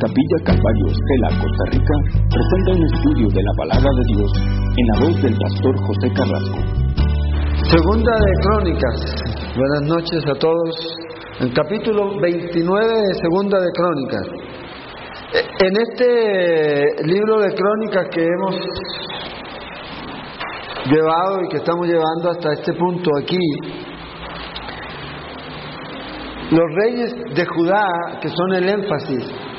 Capilla Calvario Estela, Costa Rica, presenta un estudio de la palabra de Dios en la voz del pastor José Carrasco. Segunda de Crónicas. Buenas noches a todos. El capítulo 29 de Segunda de Crónicas. E, en este libro de Crónicas que hemos llevado y que estamos llevando hasta este punto aquí, los reyes de Judá, que son el énfasis,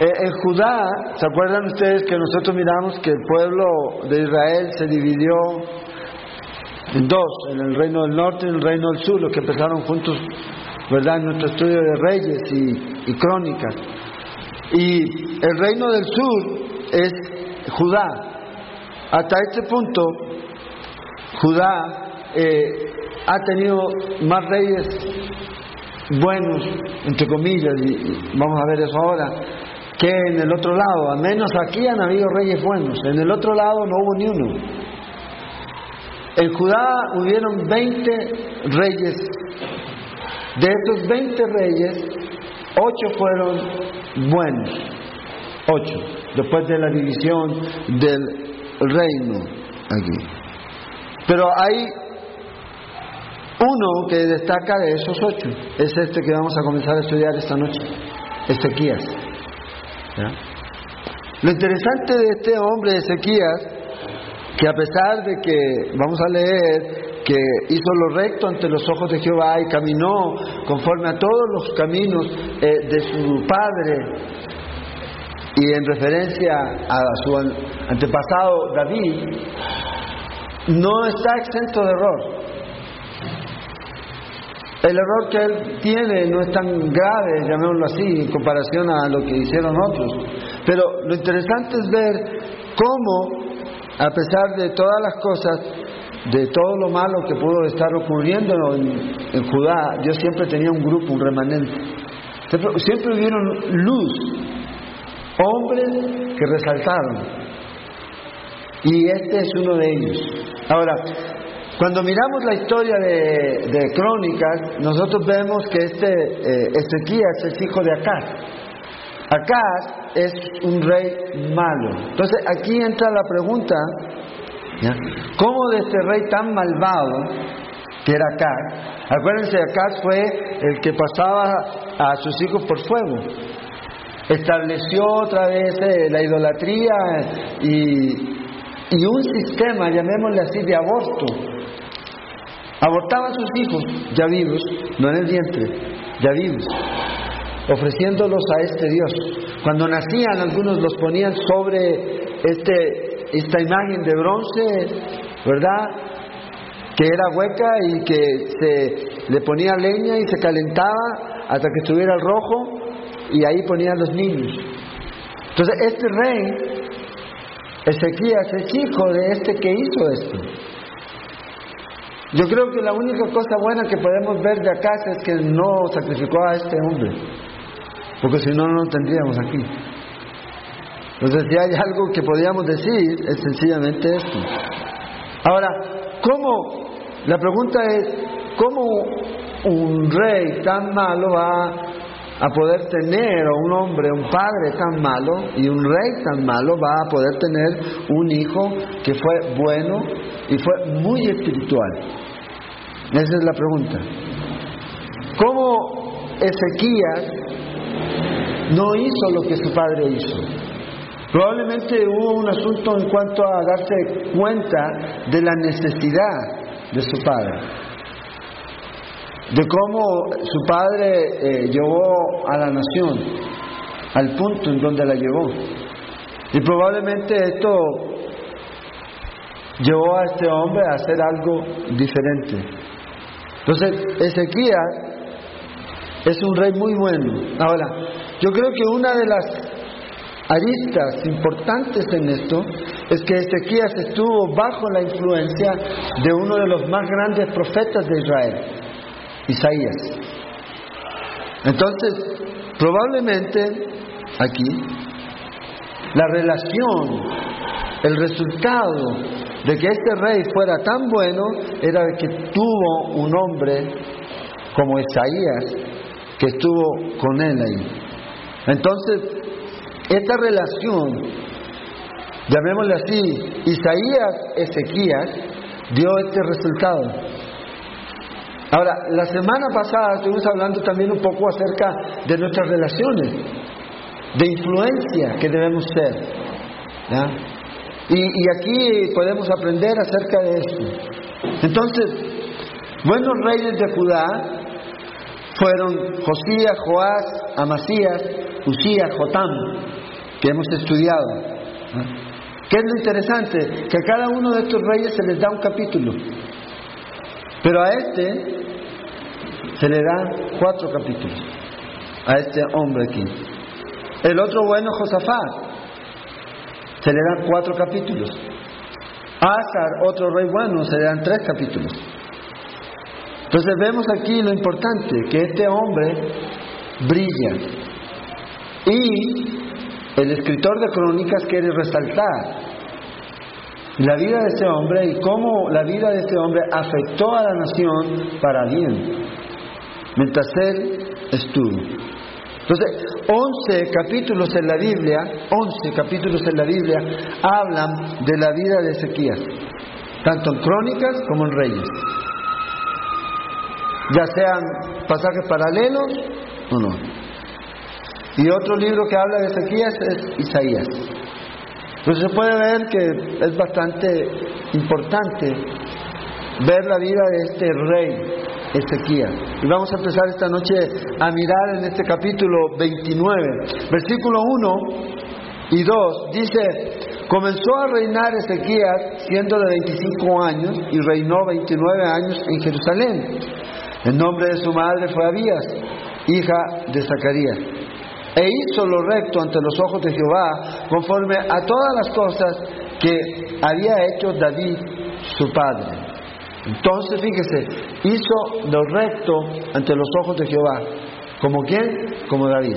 eh, en Judá, ¿se acuerdan ustedes que nosotros miramos que el pueblo de Israel se dividió en dos, en el reino del norte y en el reino del sur, los que empezaron juntos, ¿verdad?, en nuestro estudio de reyes y, crónicas. Y el reino del sur es Judá. Hasta este punto, Judá eh, ha tenido más reyes buenos, entre comillas, y vamos a ver eso ahora, que en el otro lado. Al menos aquí han habido reyes buenos, en el otro lado no hubo ni uno. En Judá hubieron 20 reyes. De estos 20 reyes, 8 fueron buenos. 8. Después de la división del reino aquí. Pero hay uno que destaca de esos ocho. Es este que vamos a comenzar a estudiar esta noche. Ezequías. Lo interesante de este hombre, Ezequías, que a pesar de que, vamos a leer, que hizo lo recto ante los ojos de Jehová y caminó conforme a todos los caminos eh, de su padre, y en referencia a su antepasado David, no está exento de error. El error que él tiene no es tan grave, llamémoslo así, en comparación a lo que hicieron otros. Pero lo interesante es ver cómo, a pesar de todas las cosas, de todo lo malo que pudo estar ocurriendo en, Judá, Dios siempre tenía un grupo, un remanente. Siempre, siempre hubieron luz, hombres que resaltaron. Y este es uno de ellos. Ahora, cuando miramos la historia de, Crónicas, nosotros vemos que este eh, Ezequías es hijo de Acaz. Acaz es un rey malo. Entonces aquí entra la pregunta, ¿cómo de este rey tan malvado que era Acaz? Acuérdense, Acaz fue el que pasaba a sus hijos por fuego. Estableció otra vez eh, la idolatría y, y un sistema, llamémosle así, de aborto Abortaba a sus hijos ya vivos, no en el vientre, ya vivos, ofreciéndolos a este Dios. Cuando nacían, algunos los ponían sobre este, esta imagen de bronce, ¿verdad? Que era hueca y que se le ponía leña y se calentaba hasta que estuviera el rojo y ahí ponían los niños. Entonces, este rey, Ezequías, es hijo de este que hizo esto. Yo creo que la única cosa buena que podemos ver de acá es que no sacrificó a este hombre, porque si no, no lo tendríamos aquí. Entonces, si hay algo que podríamos decir, es sencillamente esto. Ahora, ¿cómo? La pregunta es, ¿cómo un rey tan malo va a poder tener, o un hombre, un padre tan malo y un rey tan malo va a poder tener un hijo que fue bueno y fue muy espiritual? Esa es la pregunta. ¿Cómo Ezequías no hizo lo que su padre hizo? Probablemente hubo un asunto en cuanto a darse cuenta de la necesidad de su padre, de cómo su padre eh, llevó a la nación al punto en donde la llevó. Y probablemente esto llevó a este hombre a hacer algo diferente. Entonces, Ezequías es un rey muy bueno. Ahora, yo creo que una de las aristas importantes en esto es que Ezequías estuvo bajo la influencia de uno de los más grandes profetas de Israel, Isaías. Entonces, probablemente aquí la relación, el resultado de que este rey fuera tan bueno era que tuvo un hombre como Isaías que estuvo con él ahí. Entonces, esta relación, llamémosle así, Isaías-Ezequías, dio este resultado. Ahora, la semana pasada estuvimos hablando también un poco acerca de nuestras relaciones, de influencia que debemos ser. Y, aquí podemos aprender acerca de esto. Entonces, buenos reyes de Judá fueron Josías, Joás, Amasías, Usías, Jotam, que hemos estudiado. ¿Qué es lo interesante? Que a cada uno de estos reyes se les da un capítulo. Pero a este se le da cuatro capítulos. A este hombre aquí. El otro bueno, Josafat, se le dan cuatro capítulos. A Azar, otro rey bueno, se le dan tres capítulos. Entonces vemos aquí lo importante, que este hombre brilla. Y el escritor de crónicas quiere resaltar la vida de este hombre y cómo la vida de este hombre afectó a la nación para bien, mientras él estuvo. Entonces, 11 capítulos en la Biblia, 11 capítulos en la Biblia hablan de la vida de Ezequías, tanto en crónicas como en reyes. Ya sean pasajes paralelos o no. Y otro libro que habla de Ezequías es Isaías. Entonces se puede ver que es bastante importante ver la vida de este rey Ezequiel. Y vamos a empezar esta noche a mirar en este capítulo 29, versículo 1 y 2. Dice, comenzó a reinar Ezequías siendo de 25 años y reinó 29 años en Jerusalén. El nombre de su madre fue Abías, hija de Zacarías. E hizo lo recto ante los ojos de Jehová, conforme a todas las cosas que había hecho David, su padre. Entonces, fíjese, hizo lo recto ante los ojos de Jehová. ¿Como quién? Como David.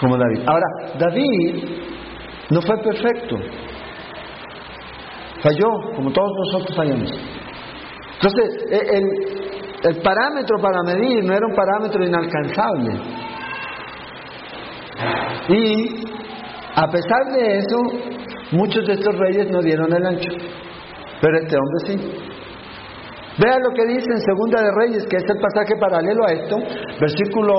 Como David. Ahora, David no fue perfecto. Falló, como todos nosotros fallamos. Entonces, e, el, el parámetro para medir no era un parámetro inalcanzable. Y, a pesar de eso, muchos de estos reyes no dieron el ancho. Pero este hombre sí. Vea lo que dice en Segunda de Reyes, que es el pasaje paralelo a esto, versículo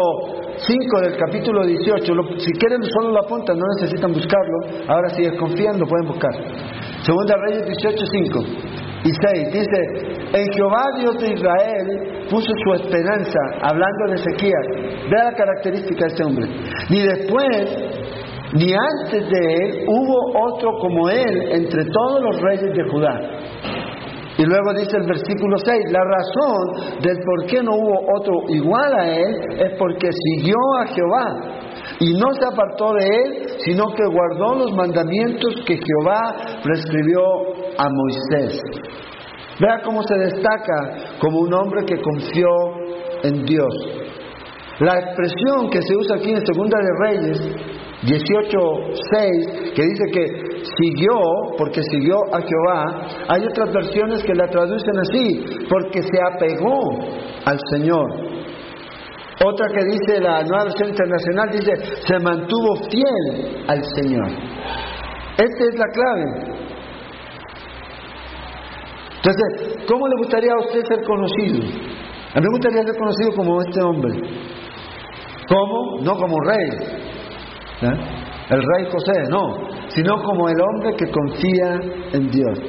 5 del capítulo 18. si quieren solo lo apuntan, no necesitan buscarlo. Ahora si desconfían lo pueden buscar. Segunda de Reyes 18, 5 y 6. Dice, en Jehová Dios de Israel puso su esperanza, hablando de Ezequías. Vea la característica de este hombre. Ni después ni antes de él hubo otro como él entre todos los reyes de Judá. Y luego dice el versículo 6, la razón del por qué no hubo otro igual a él es porque siguió a Jehová y no se apartó de él, sino que guardó los mandamientos que Jehová prescribió a Moisés. Vea cómo se destaca como un hombre que confió en Dios. La expresión que se usa aquí en Segunda de Reyes 18.6, que dice que siguió, porque siguió a Jehová, hay otras versiones que la traducen así, porque se apegó al Señor. Otra que dice la nueva versión internacional, dice, se mantuvo fiel al Señor. Esta es la clave. Entonces, ¿cómo le gustaría a usted ser conocido? A mí me gustaría ser conocido como este hombre. ¿Cómo? No como rey, ¿Eh? el rey José, no, sino como el hombre que confía en Dios,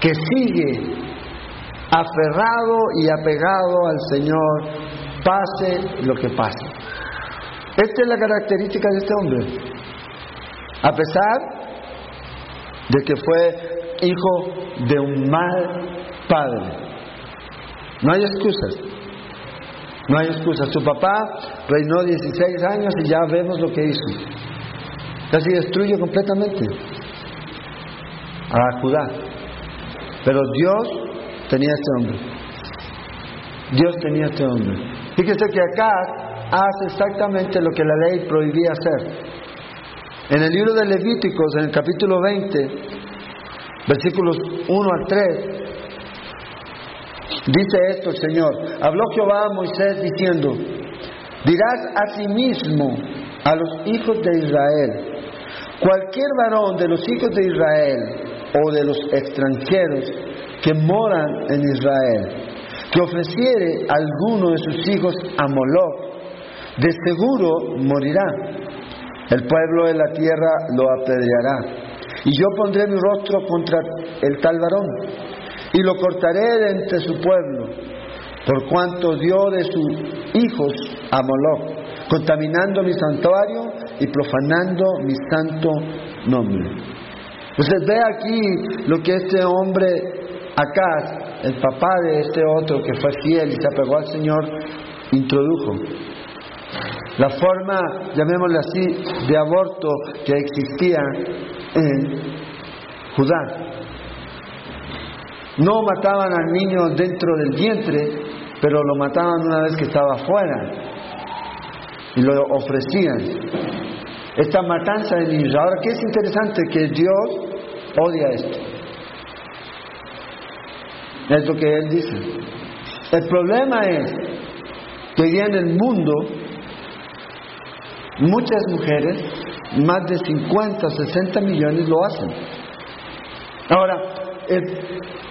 que sigue aferrado y apegado al Señor, pase lo que pase. Esta es la característica de este hombre. A pesar de que fue hijo de un mal padre. No hay excusas. No hay excusa. Su papá reinó 16 años y ya vemos lo que hizo. Casi destruye completamente a Judá. Pero Dios tenía este hombre. Dios tenía este hombre. Fíjese que acá hace exactamente lo que la ley prohibía hacer. En el libro de Levíticos, en el capítulo 20, versículos 1 al 3, Dice esto el Señor. Habló Jehová a Moisés diciendo, dirás a sí a los hijos de Israel, cualquier varón de los hijos de Israel o de los extranjeros que moran en Israel, que ofreciere alguno de sus hijos a Moloch, de seguro morirá. El pueblo de la tierra lo apedreará. Y yo pondré mi rostro contra el tal varón, y lo cortaré de entre su pueblo, por cuanto dio de sus hijos a Moloch, contaminando mi santuario y profanando mi santo nombre. Entonces ve aquí lo que este hombre acá, el papá de este otro que fue fiel y se apegó al Señor, introdujo. La forma, llamémosle así, de aborto que existía en Judá. No mataban al niño dentro del vientre, pero lo mataban una vez que estaba afuera y lo ofrecían. Esta matanza de niños. Ahora, ¿qué es interesante? Que Dios odia esto. Es lo que Él dice. El problema es que hoy en el mundo muchas mujeres, más de 50, 60 millones lo hacen. Ahora,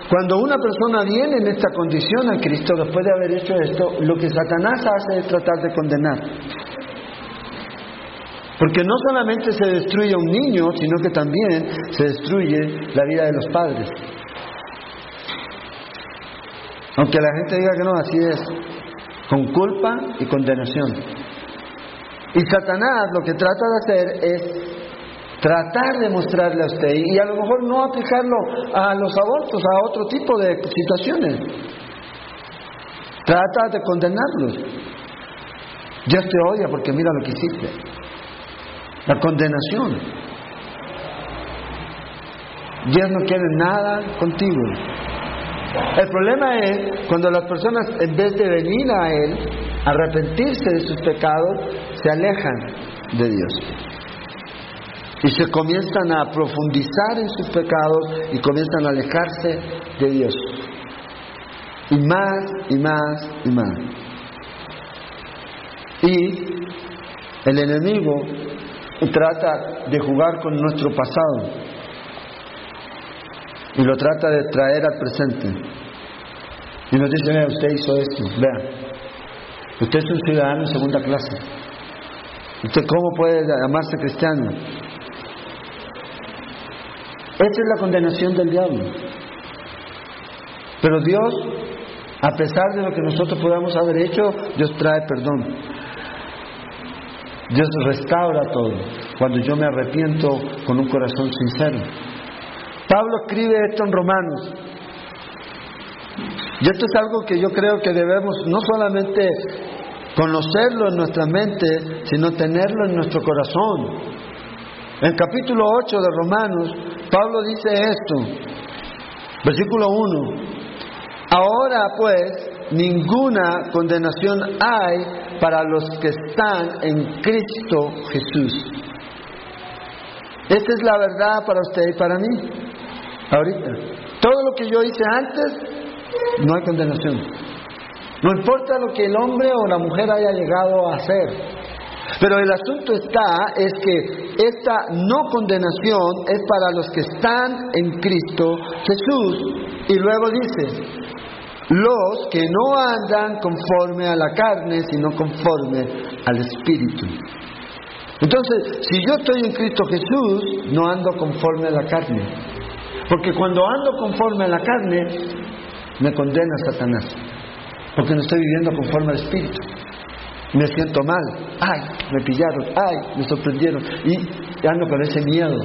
cuando una persona viene en esta condición a Cristo después de haber hecho esto, lo que Satanás hace es tratar de condenar. Porque no solamente se destruye un niño, sino que también se destruye la vida de los padres. Aunque la gente diga que no, así es, con culpa y condenación. Y Satanás lo que trata de hacer es tratar de mostrarle a usted y a lo mejor no aplicarlo a los abortos, a otro tipo de situaciones. Trata de condenarlos. Dios te odia porque mira lo que hiciste la condenación. Dios no quiere nada contigo. El problema es cuando las personas, en vez de venir a Él, arrepentirse de sus pecados, se alejan de Dios. Y se comienzan a profundizar en sus pecados y comienzan a alejarse de Dios. Y más y más y más. Y el enemigo trata de jugar con nuestro pasado y lo trata de traer al presente. Y nos dice, vea, usted hizo esto, vea, usted es un ciudadano en segunda clase. ¿Usted cómo puede llamarse cristiano? Esa es la condenación del diablo. Pero Dios, a pesar de lo que nosotros podamos haber hecho, Dios trae perdón. Dios restaura todo cuando yo me arrepiento con un corazón sincero. Pablo escribe esto en Romanos. Y esto es algo que yo creo que debemos no solamente conocerlo en nuestra mente, sino tenerlo en nuestro corazón. En capítulo 8 de Romanos, Pablo dice esto, versículo 1, ahora pues ninguna condenación hay para los que están en Cristo Jesús. Esta es la verdad para usted y para mí. Ahorita. Todo lo que yo hice antes, no hay condenación. No importa lo que el hombre o la mujer haya llegado a hacer. Pero el asunto está, es que esta no condenación es para los que están en Cristo Jesús. Y luego dice, los que no andan conforme a la carne, sino conforme al Espíritu. Entonces, si yo estoy en Cristo Jesús, no ando conforme a la carne. Porque cuando ando conforme a la carne, me condena Satanás. Porque no estoy viviendo conforme al Espíritu. Me siento mal. Ay, me pillaron. Ay, me sorprendieron. Y ando con ese miedo.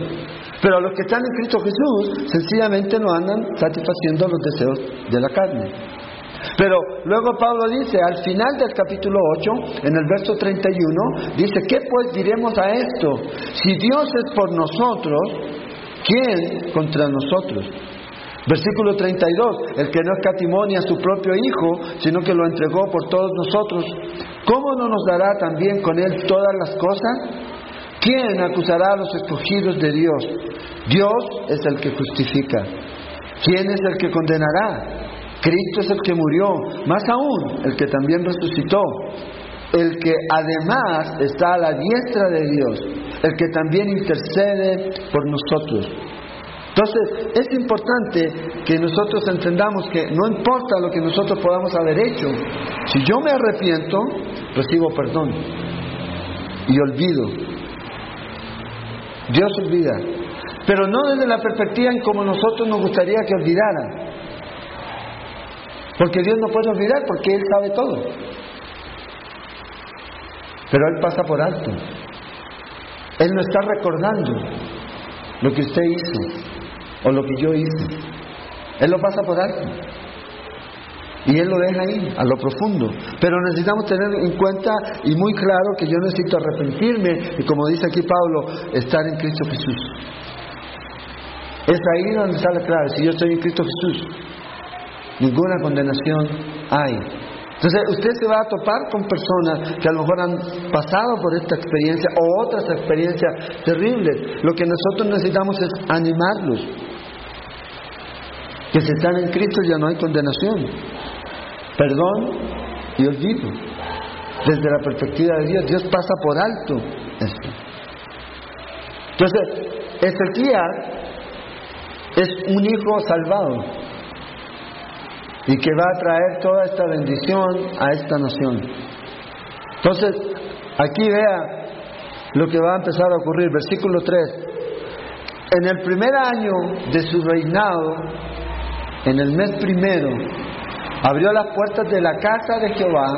Pero los que están en Cristo Jesús sencillamente no andan satisfaciendo los deseos de la carne. Pero luego Pablo dice, al final del capítulo 8, en el verso 31, dice, ¿qué pues diremos a esto? Si Dios es por nosotros, ¿quién contra nosotros? Versículo 32, el que no escatimonia a su propio Hijo, sino que lo entregó por todos nosotros, ¿cómo no nos dará también con Él todas las cosas? ¿Quién acusará a los escogidos de Dios? Dios es el que justifica. ¿Quién es el que condenará? Cristo es el que murió, más aún el que también resucitó, el que además está a la diestra de Dios, el que también intercede por nosotros. Entonces, es importante que nosotros entendamos que no importa lo que nosotros podamos haber hecho, si yo me arrepiento, recibo perdón y olvido. Dios olvida, pero no desde la perspectiva en como nosotros nos gustaría que olvidara. Porque Dios no puede olvidar porque Él sabe todo. Pero Él pasa por alto. Él no está recordando lo que usted hizo o lo que yo hice. Él lo pasa por alto. Y Él lo deja ahí, a lo profundo. Pero necesitamos tener en cuenta y muy claro que yo necesito arrepentirme y como dice aquí Pablo, estar en Cristo Jesús. Es ahí donde sale claro, si yo estoy en Cristo Jesús, ninguna condenación hay. Entonces usted se va a topar con personas que a lo mejor han pasado por esta experiencia o otras experiencias terribles. Lo que nosotros necesitamos es animarlos. Que si están en Cristo ya no hay condenación. Perdón y olvido. Desde la perspectiva de Dios, Dios pasa por alto esto. Entonces, Ezequiel es un hijo salvado y que va a traer toda esta bendición a esta nación. Entonces, aquí vea lo que va a empezar a ocurrir, versículo 3. En el primer año de su reinado, en el mes primero, abrió las puertas de la casa de Jehová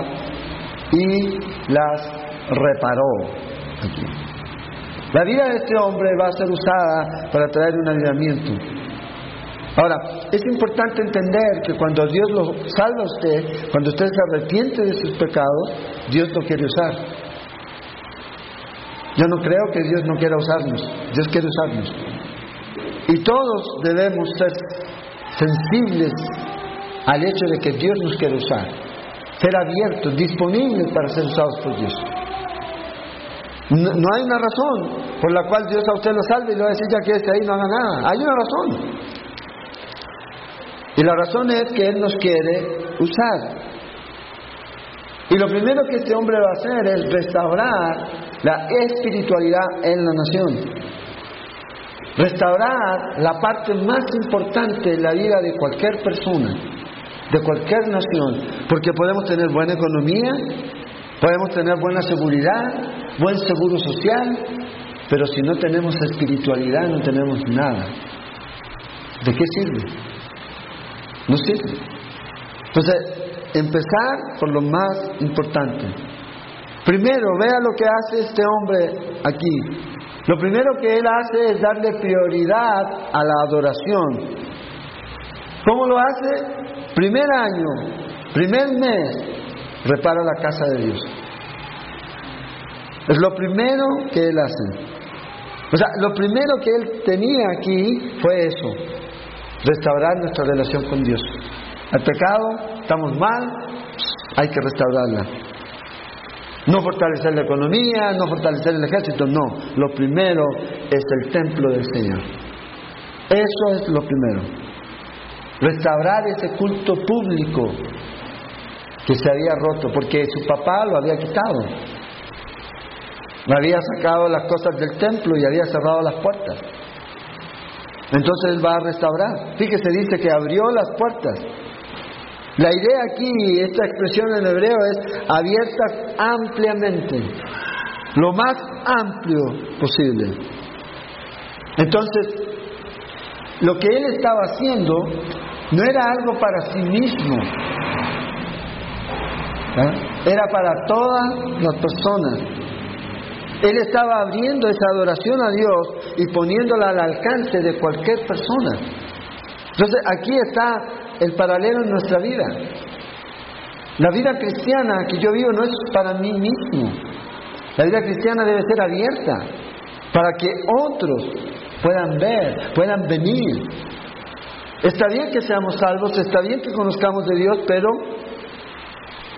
y las reparó. La vida de este hombre va a ser usada para traer un avivamiento. Ahora, es importante entender que cuando Dios lo salva a usted, cuando usted se arrepiente de sus pecados, Dios lo quiere usar. Yo no creo que Dios no quiera usarnos, Dios quiere usarnos. Y todos debemos ser sensibles al hecho de que Dios nos quiere usar, ser abiertos, disponibles para ser usados por Dios. No, hay una razón por la cual Dios a usted lo salve y le va a decir ya que este ahí no haga nada. Hay una razón. Y la razón es que Él nos quiere usar. Y lo primero que este hombre va a hacer es restaurar la espiritualidad en la nación. Restaurar la parte más importante de la vida de cualquier persona, de cualquier nación, porque podemos tener buena economía, podemos tener buena seguridad, buen seguro social, pero si no tenemos espiritualidad no tenemos nada. ¿De qué sirve? No sirve. Entonces, empezar por lo más importante. Primero, vea lo que hace este hombre aquí. Lo primero que él hace es darle prioridad a la adoración. ¿Cómo lo hace? Primer año, primer mes, repara la casa de Dios. Es lo primero que él hace. O sea, lo primero que él tenía aquí fue eso, restaurar nuestra relación con Dios. El pecado, estamos mal, hay que restaurarla. No fortalecer la economía, no fortalecer el ejército, no. Lo primero es el templo del Señor. Eso es lo primero. Restaurar ese culto público que se había roto, porque su papá lo había quitado. Había sacado las cosas del templo y había cerrado las puertas. Entonces Él va a restaurar. Fíjese, dice que abrió las puertas. La idea aquí, esta expresión en hebreo es abiertas ampliamente, lo más amplio posible. Entonces, lo que Él estaba haciendo no era algo para sí mismo, ¿eh? era para todas las personas. Él estaba abriendo esa adoración a Dios y poniéndola al alcance de cualquier persona. Entonces aquí está el paralelo en nuestra vida. La vida cristiana que yo vivo no es para mí mismo. La vida cristiana debe ser abierta para que otros puedan ver, puedan venir. Está bien que seamos salvos, está bien que conozcamos de Dios, pero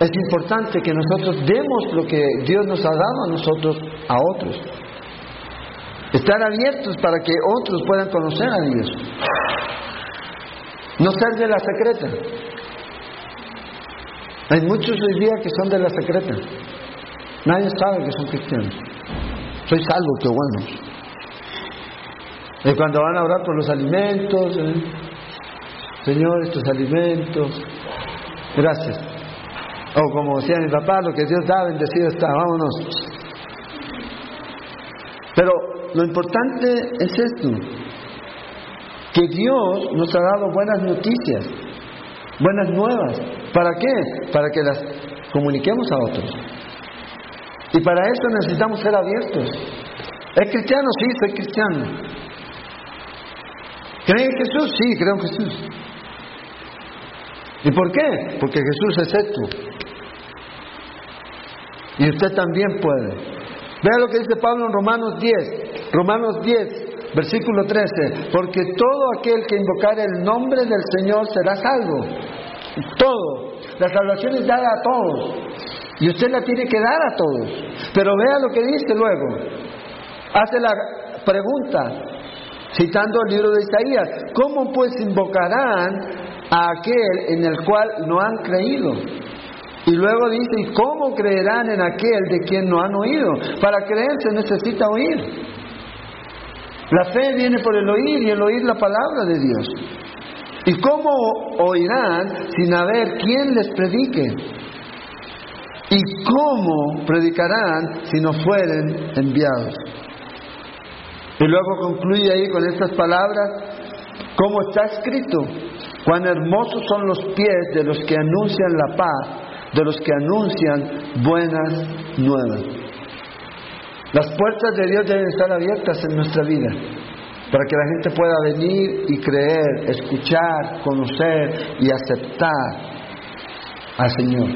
es importante que nosotros demos lo que Dios nos ha dado a nosotros a otros. Estar abiertos para que otros puedan conocer a Dios. No ser de la secreta. Hay muchos hoy día que son de la secreta. Nadie sabe que son cristianos. Soy salvo, que bueno. Y cuando van a orar por los alimentos, ¿eh? Señor, estos alimentos, gracias. O como decía mi papá, lo que Dios da, bendecido está, vámonos. Pero lo importante es esto, que Dios nos ha dado buenas noticias, buenas nuevas. ¿Para qué? Para que las comuniquemos a otros. Y para eso necesitamos ser abiertos. ¿Es cristiano? Sí, soy cristiano. ¿Cree en Jesús? Sí, creo en Jesús. ¿Y por qué? Porque Jesús es esto. Y usted también puede. Vea lo que dice Pablo en Romanos 10. Romanos 10, versículo 13. Porque todo aquel que invocar el nombre del Señor será salvo. Todo. La salvación es dada a todos. Y usted la tiene que dar a todos. Pero vea lo que dice luego. Hace la pregunta, citando el libro de Isaías, ¿cómo pues invocarán a aquel en el cual no han creído? Y luego dice, ¿y cómo creerán en aquel de quien no han oído? Para creer se necesita oír. La fe viene por el oír y el oír la palabra de Dios. ¿Y cómo oirán sin haber quien les predique? ¿Y cómo predicarán si no fueren enviados? Y luego concluye ahí con estas palabras, como está escrito, cuán hermosos son los pies de los que anuncian la paz, de los que anuncian buenas nuevas. Las puertas de Dios deben estar abiertas en nuestra vida para que la gente pueda venir y creer, escuchar, conocer y aceptar al Señor.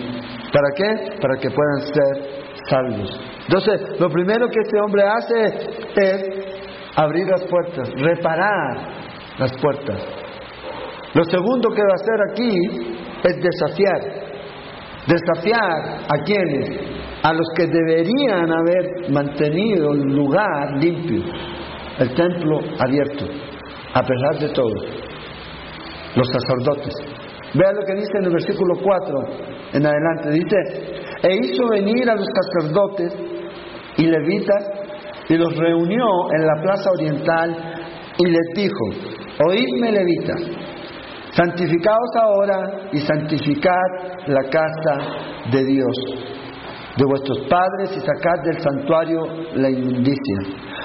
¿Para qué? Para que puedan ser salvos. Entonces, lo primero que este hombre hace es abrir las puertas, reparar las puertas. Lo segundo que va a hacer aquí es desafiar. Desafiar a quienes, a los que deberían haber mantenido el lugar limpio, el templo abierto, a pesar de todo, los sacerdotes. Vea lo que dice en el versículo 4 en adelante. Dice, e hizo venir a los sacerdotes y levitas y los reunió en la plaza oriental y les dijo, oídme levitas, santificaos ahora y santificad la casa de Dios, de vuestros padres y sacad del santuario la inmundicia.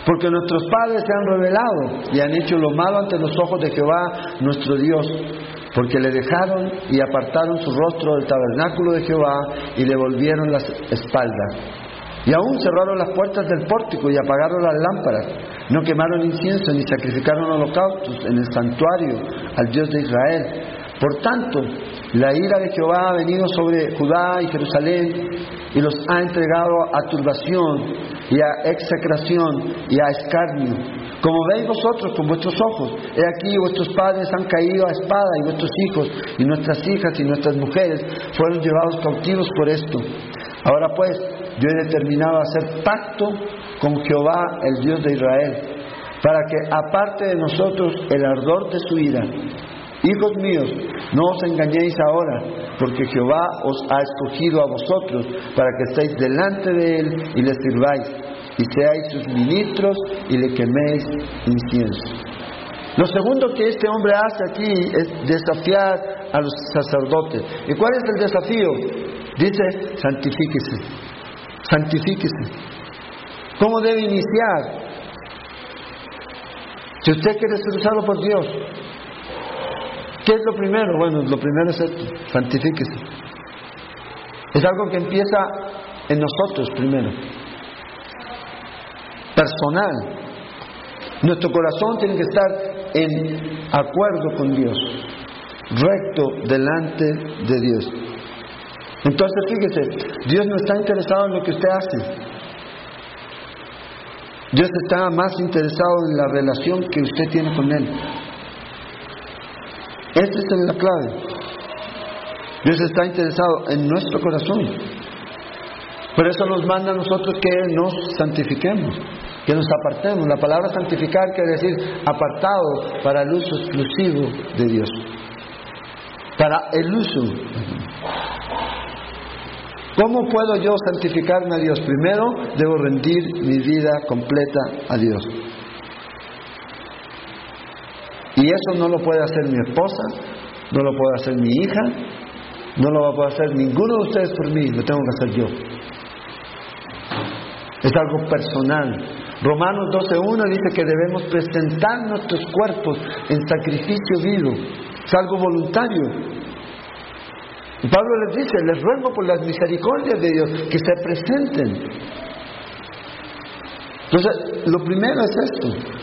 Porque nuestros padres se han revelado y han hecho lo malo ante los ojos de Jehová nuestro Dios, porque le dejaron y apartaron su rostro del tabernáculo de Jehová y le volvieron las espaldas. Y aún cerraron las puertas del pórtico y apagaron las lámparas. No quemaron incienso ni sacrificaron holocaustos en el santuario al Dios de Israel. Por tanto, la ira de Jehová ha venido sobre Judá y Jerusalén y los ha entregado a turbación y a execración y a escarnio. Como veis vosotros con vuestros ojos, he aquí vuestros padres han caído a espada y vuestros hijos y nuestras hijas y nuestras mujeres fueron llevados cautivos por esto. Ahora pues, yo he determinado hacer pacto con Jehová, el Dios de Israel, para que aparte de nosotros el ardor de su ira. Hijos míos, no os engañéis ahora, porque Jehová os ha escogido a vosotros para que estéis delante de él y le sirváis, y seáis sus ministros y le queméis incienso. Lo segundo que este hombre hace aquí es desafiar a los sacerdotes. ¿Y cuál es el desafío? Dice, santifíquese, santifíquese. ¿Cómo debe iniciar? Si usted quiere ser usado por Dios, ¿qué es lo primero? Bueno, lo primero es esto, santifíquese. Es algo que empieza en nosotros primero, personal. Nuestro corazón tiene que estar en acuerdo con Dios, recto delante de Dios. Entonces, fíjese, Dios no está interesado en lo que usted hace. Dios está más interesado en la relación que usted tiene con Él. Esta es la clave. Dios está interesado en nuestro corazón. Por eso nos manda a nosotros que nos santifiquemos, que nos apartemos. La palabra santificar quiere decir apartado para el uso exclusivo de Dios. Para el uso. ¿Cómo puedo yo santificarme a Dios? Primero, debo rendir mi vida completa a Dios. Y eso no lo puede hacer mi esposa, no lo puede hacer mi hija, no lo va a poder hacer ninguno de ustedes por mí, lo tengo que hacer yo. Es algo personal. Romanos 12.1 dice que debemos presentar nuestros cuerpos en sacrificio vivo. Es algo voluntario. Y Pablo les dice, les ruego por las misericordias de Dios que se presenten. Entonces, lo primero es esto.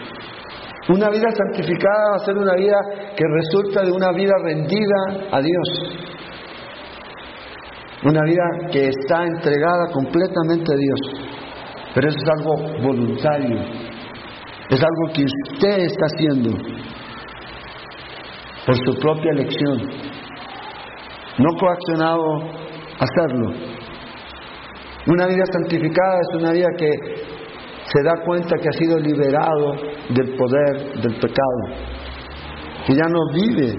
Una vida santificada va a ser una vida que resulta de una vida rendida a Dios. Una vida que está entregada completamente a Dios. Pero eso es algo voluntario. Es algo que usted está haciendo por su propia elección. No coaccionado a hacerlo. Una vida santificada es una vida que se da cuenta que ha sido liberado del poder del pecado, que ya no vive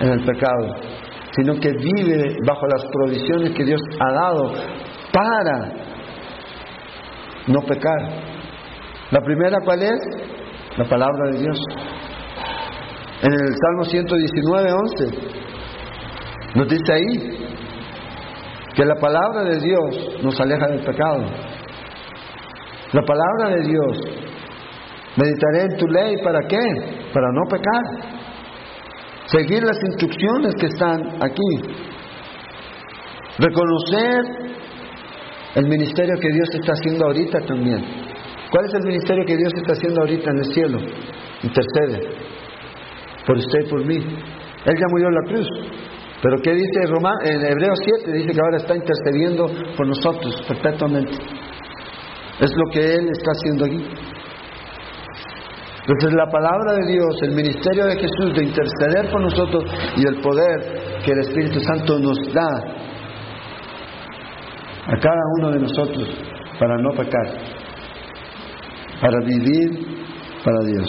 en el pecado, sino que vive bajo las provisiones que Dios ha dado para no pecar. La primera, ¿cuál es? La palabra de Dios. En el Salmo 119, 11, nos dice ahí que la palabra de Dios nos aleja del pecado. La palabra de Dios. Meditaré en tu ley, ¿para qué? Para no pecar. Seguir las instrucciones que están aquí. Reconocer el ministerio que Dios está haciendo ahorita también. ¿Cuál es el ministerio que Dios está haciendo ahorita en el cielo? Intercede por usted y por mí. Él ya murió en la cruz. Pero ¿qué dice Román? En Hebreos 7 dice que ahora está intercediendo por nosotros perpetuamente. Es lo que Él está haciendo aquí. Entonces la palabra de Dios, el ministerio de Jesús de interceder por nosotros y el poder que el Espíritu Santo nos da a cada uno de nosotros para no pecar, para vivir para Dios,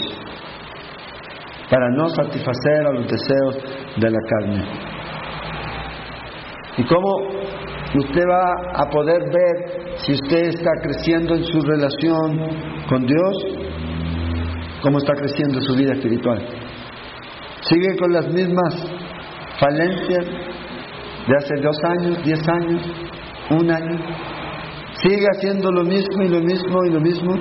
para no satisfacer a los deseos de la carne. ¿Y cómo usted va a poder ver si usted está creciendo en su relación con Dios, cómo está creciendo su vida espiritual. Sigue con las mismas falencias de hace dos años, diez años, un año. Sigue haciendo lo mismo y lo mismo y lo mismo.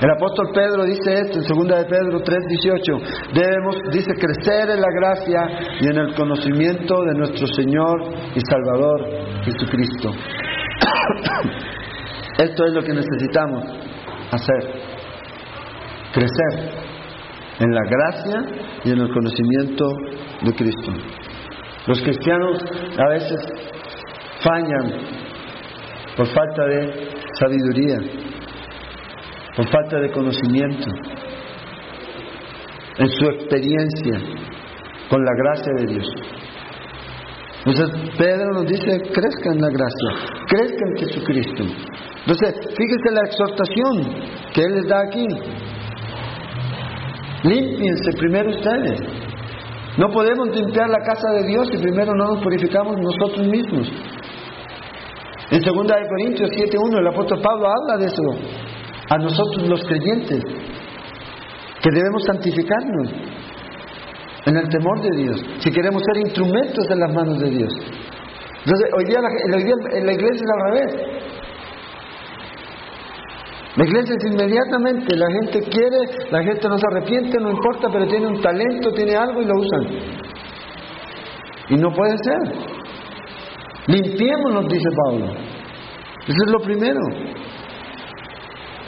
El apóstol Pedro dice esto en 2 de Pedro 3:18. Debemos, dice, crecer en la gracia y en el conocimiento de nuestro Señor y Salvador Jesucristo. Esto es lo que necesitamos hacer. Crecer en la gracia y en el conocimiento de Cristo. Los cristianos a veces fallan por falta de sabiduría, por falta de conocimiento, en su experiencia con la gracia de Dios. Entonces Pedro nos dice, crezca en la gracia, crezca en Jesucristo. Entonces, fíjese la exhortación que Él les da aquí. Límpiense primero ustedes. No podemos limpiar la casa de Dios si primero no nos purificamos nosotros mismos. En 2 Corintios 7.1 el apóstol Pablo habla de eso. A nosotros los creyentes, que debemos santificarnos en el temor de Dios, si queremos ser instrumentos en las manos de Dios. Entonces, hoy día, la, hoy la iglesia es al revés. La iglesia es inmediatamente, la gente quiere, la gente no se arrepiente, no importa, pero tiene un talento, tiene algo y lo usan. Y no puede ser. Limpiémonos, dice Pablo. Eso es lo primero.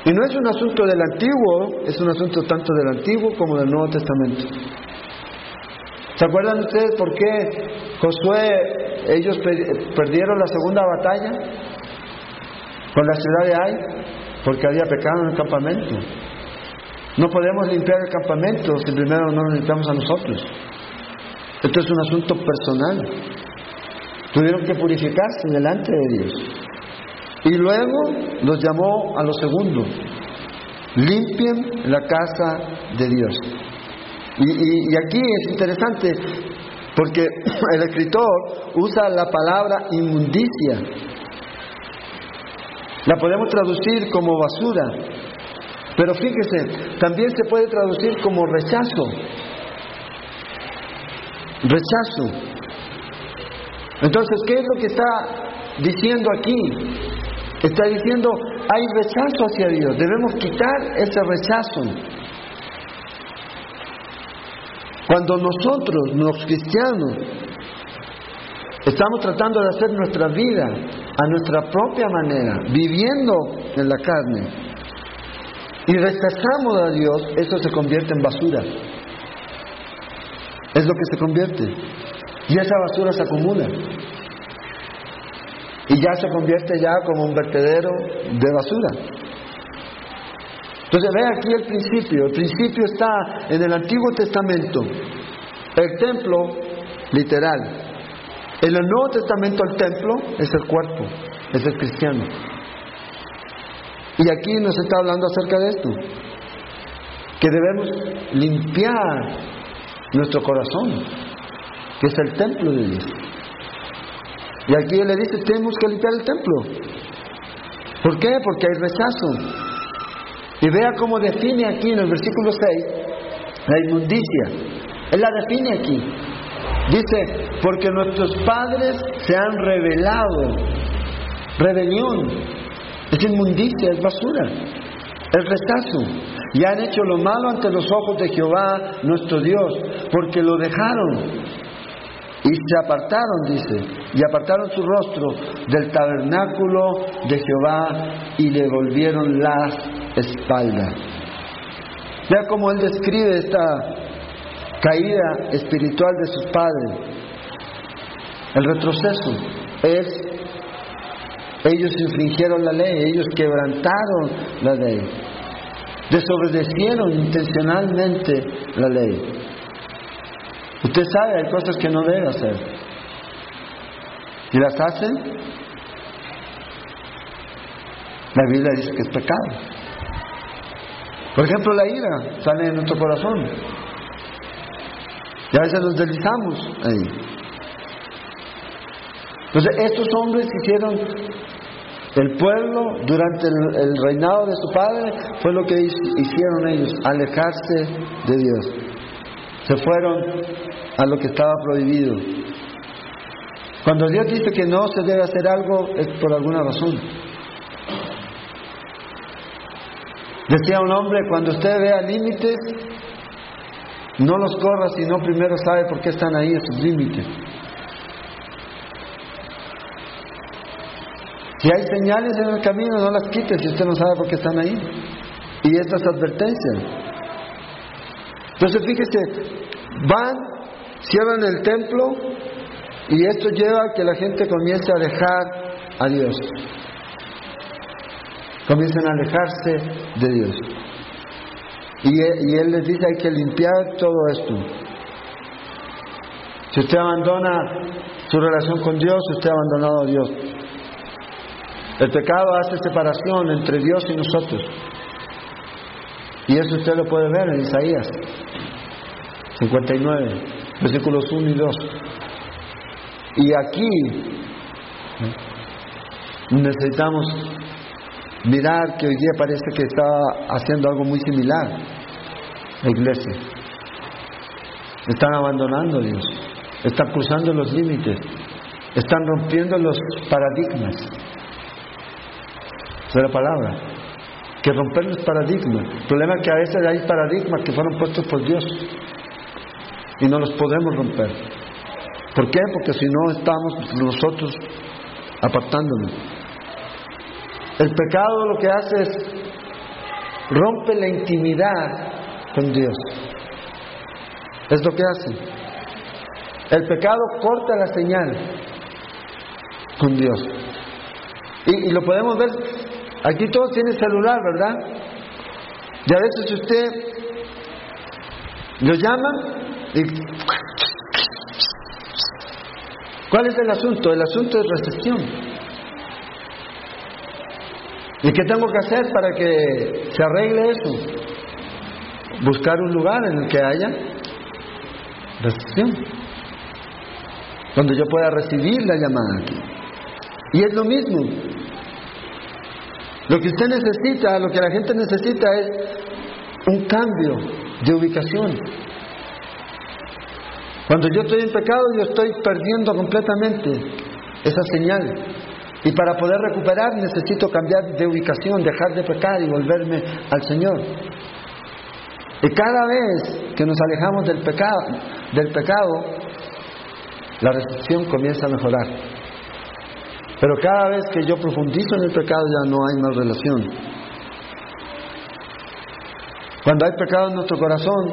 Y no es un asunto del Antiguo, es un asunto tanto del Antiguo como del Nuevo Testamento. ¿Se acuerdan ustedes por qué Josué, ellos perdieron la segunda batalla con la ciudad de Ai? Porque había pecado en el campamento. No podemos limpiar el campamento si primero no lo limpiamos a nosotros. Esto es un asunto personal. Tuvieron que purificarse delante de Dios. Y luego los llamó a lo segundo. Limpien la casa de Dios. Y, aquí es interesante, Porque el escritor usa la palabra inmundicia. La podemos traducir como basura. Pero fíjese, también se puede traducir como rechazo. Rechazo. Entonces, ¿qué es lo que está diciendo aquí? Está diciendo, hay rechazo hacia Dios, debemos quitar ese rechazo. Cuando nosotros, los cristianos, estamos tratando de hacer nuestra vida a nuestra propia manera, viviendo en la carne, y rechazamos a Dios, eso se convierte en basura. Es lo que se convierte. Y esa basura se acumula. Y ya se convierte ya como un vertedero de basura. Entonces ve aquí el principio. El principio está en el Antiguo Testamento. El templo, literal. En el Nuevo Testamento el templo es el cuerpo, es el cristiano. Y aquí nos está hablando acerca de esto. Que debemos limpiar nuestro corazón, que es el templo de Dios. Y aquí él le dice, tenemos que limpiar el templo. ¿Por qué? Porque hay rechazo. Y vea cómo define aquí en el versículo 6 la inmundicia. Él la define aquí. Dice, porque nuestros padres se han revelado. Rebelión. Es inmundicia, es basura. Es rechazo. Y han hecho lo malo ante los ojos de Jehová, nuestro Dios, porque lo dejaron. Y se apartaron, dice, y apartaron su rostro del tabernáculo de Jehová y le volvieron las espaldas. Vea cómo él describe esta caída espiritual de sus padres. El retroceso es, ellos infringieron la ley, ellos quebrantaron la ley, desobedecieron intencionalmente la ley. Usted sabe, hay cosas que no debe hacer. Y las hacen, la Biblia dice que es pecado. Por ejemplo, la ira sale de nuestro corazón. Y a veces nos deslizamos ahí. Entonces, estos hombres hicieron el pueblo durante el, reinado de su padre, fue lo que hicieron ellos, alejarse de Dios. Se fueron a lo que estaba prohibido. Cuando Dios dice que no se debe hacer algo, es por alguna razón. Decía un hombre, cuando usted vea límites, no los corra, sino primero sabe por qué están ahí esos límites. Si hay señales en el camino, no las quite si usted no sabe por qué están ahí. Y estas advertencias. Entonces fíjese, van, cierran el templo y esto lleva a que la gente comience a dejar a Dios comienzan a alejarse de Dios. Y, Él les dice hay que limpiar todo esto. Si usted abandona su relación con Dios, usted ha abandonado a Dios. El pecado hace separación entre Dios y nosotros. Y eso usted lo puede ver en Isaías 59, versículos 1 y 2. Y aquí necesitamos mirar que hoy día parece que está haciendo algo muy similar la iglesia. Están abandonando a Dios, están cruzando los límites, están rompiendo los paradigmas. Esa es la palabra. Que romper los paradigmas. El problema es que a veces hay paradigmas que fueron puestos por Dios y no los podemos romper. ¿Por qué? Porque si no estamos nosotros apartándonos. El pecado lo que hace es rompe la intimidad con Dios. Es lo que hace. El pecado corta la señal con Dios. Y, lo podemos ver, aquí todos tienen celular, ¿verdad? Y a veces usted lo llama y... ¿Cuál es el asunto? El asunto es recepción. ¿Y qué tengo que hacer para que se arregle eso? Buscar un lugar en el que haya recepción. Cuando yo pueda recibir la llamada aquí. Y es lo mismo. Lo que usted necesita, lo que la gente necesita es un cambio de ubicación. Cuando yo estoy en pecado, yo estoy perdiendo completamente esa señal. Y para poder recuperar necesito cambiar de ubicación, dejar de pecar y volverme al Señor. Y cada vez que nos alejamos del pecado, del pecado, la recepción comienza a mejorar. Pero cada vez que yo profundizo en el pecado ya no hay más relación. Cuando hay pecado en nuestro corazón,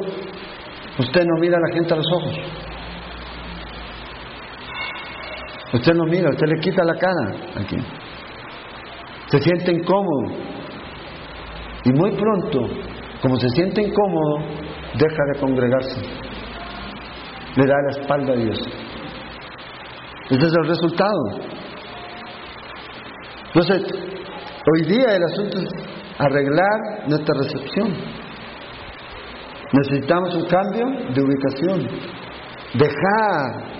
usted no mira a la gente a los ojos. Usted no mira, usted le quita la cara aquí. Se siente incómodo. Y muy pronto, como se siente incómodo, deja de congregarse. Le da la espalda a Dios. Ese es el resultado. Entonces, hoy día el asunto es arreglar nuestra recepción. Necesitamos un cambio de ubicación. Dejar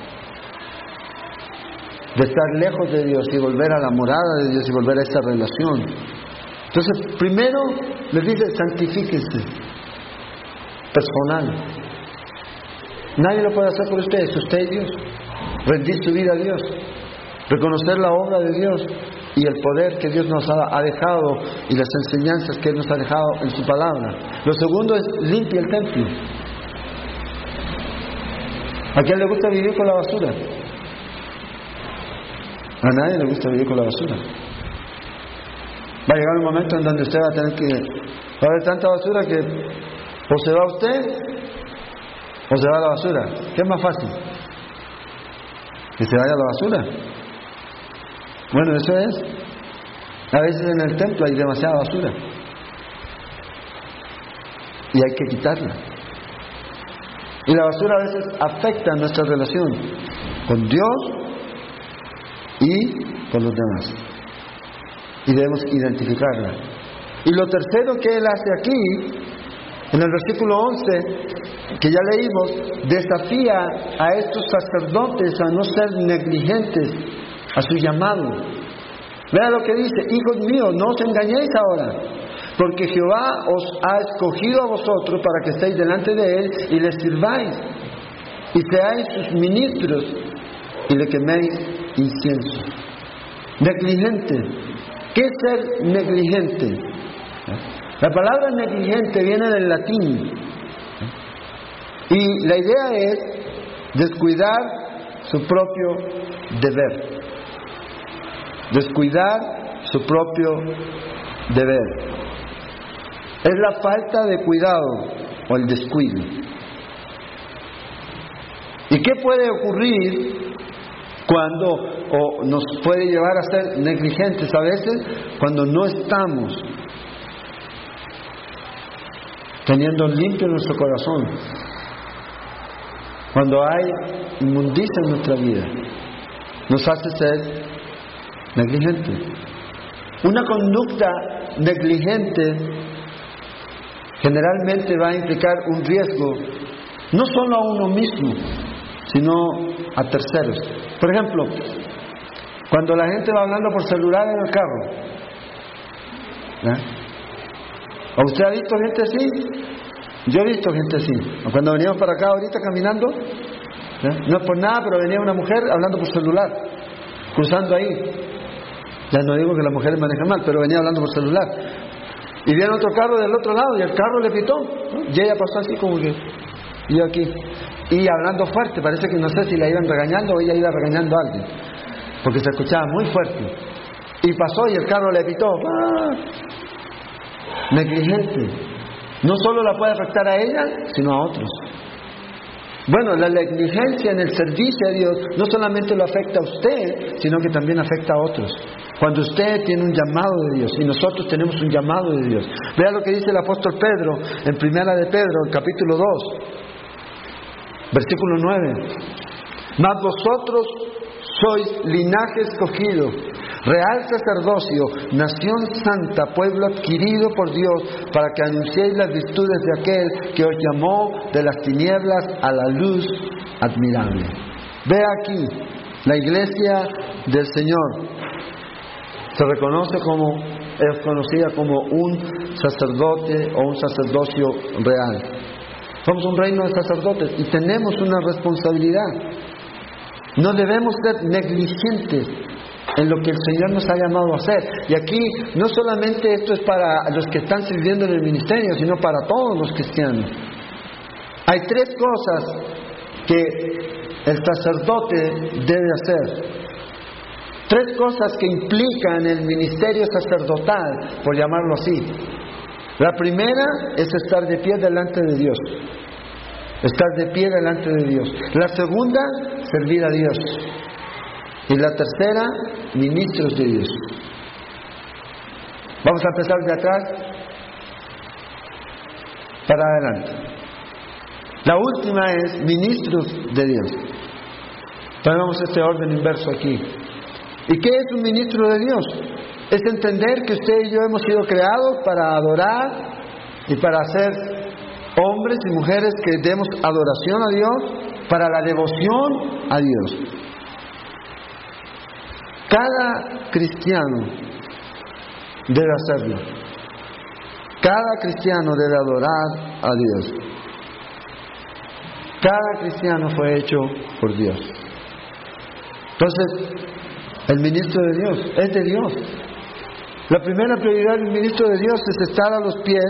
de estar lejos de Dios y volver a la morada de Dios y volver a esa relación. Entonces, primero les dice, santifíquese, personal. Nadie lo puede hacer por ustedes, usted y Dios. Rendir su vida a Dios, reconocer la obra de Dios y el poder que Dios nos ha, dejado y las enseñanzas que Él nos ha dejado en su palabra. Lo segundo es limpia el templo. ¿A quién le gusta vivir con la basura? A nadie le gusta vivir con la basura. Va a llegar un momento en donde usted va a tener que... Va a haber tanta basura que o se va usted o se va a la basura. ¿Qué es más fácil? Que se vaya a la basura. Bueno, eso es. A veces en el templo hay demasiada basura. Y hay que quitarla. Y la basura a veces afecta nuestra relación con Dios y con los demás. Y debemos identificarla. Y lo tercero que él hace aquí, en el versículo 11, que ya leímos, desafía a estos sacerdotes a no ser negligentes a su llamado. Vea lo que dice, hijos míos, no os engañéis ahora, porque Jehová os ha escogido a vosotros para que estéis delante de Él y le sirváis, y seáis sus ministros y le queméis incienso. Negligente. ¿Qué es ser negligente? La palabra negligente viene del latín y la idea es descuidar su propio deber descuidar su propio deber. Es la falta de cuidado o el descuido. ¿Y qué puede ocurrir cuando o nos puede llevar a ser negligentes a veces cuando no estamos teniendo limpio nuestro corazón? Cuando hay inmundicia en nuestra vida, nos hace ser negligente. Una conducta negligente generalmente va a implicar un riesgo no solo a uno mismo, sino a terceros. Por ejemplo, cuando la gente va hablando por celular en el carro, ¿O usted ha visto gente así? Yo he visto gente así. Cuando veníamos para acá ahorita caminando, no es por nada, pero venía una mujer hablando por celular, cruzando ahí. Ya no digo que las mujeres manejan mal, pero venía hablando por celular. Y viene otro carro del otro lado y el carro le pitó. Y ella pasó así como que, yo aquí. Y hablando fuerte, parece que no sé si la iban regañando o ella iba regañando a alguien. Porque se escuchaba muy fuerte. Y pasó y el carro le pitó. ¡Ah! Negligente. No solo la puede afectar a ella, sino a otros. Bueno, la negligencia en el servicio a Dios no solamente lo afecta a usted, sino que también afecta a otros. Cuando usted tiene un llamado de Dios y nosotros tenemos un llamado de Dios. Vea lo que dice el apóstol Pedro en Primera de Pedro, capítulo 2, versículo 9. Mas vosotros sois linaje escogido, real sacerdocio, nación santa, pueblo adquirido por Dios, para que anunciéis las virtudes de aquel que os llamó de las tinieblas a la luz admirable. Ve aquí, la iglesia del Señor se reconoce como, es conocida como un sacerdote o un sacerdocio real. Somos un reino de sacerdotes y tenemos una responsabilidad. No debemos ser negligentes en lo que el Señor nos ha llamado a hacer. Y aquí no solamente esto es para los que están sirviendo en el ministerio, sino para todos los cristianos. Hay tres cosas que el sacerdote debe hacer. Tres cosas que implican el ministerio sacerdotal, por llamarlo así. La primera es estar de pie delante de Dios. Estar de pie delante de Dios. La segunda, servir a Dios. Y la tercera, ministros de Dios. Vamos a empezar de atrás para adelante. La última es ministros de Dios. Tomemos este orden inverso aquí. ¿Y qué es un ministro de Dios? Es entender que usted y yo hemos sido creados para adorar y para ser hombres y mujeres que demos adoración a Dios, para la devoción a Dios. Cada cristiano debe hacerlo. Cada cristiano debe adorar a Dios. Cada cristiano fue hecho por Dios. Entonces, el ministro de Dios es de Dios. La primera prioridad del ministro de Dios es estar a los pies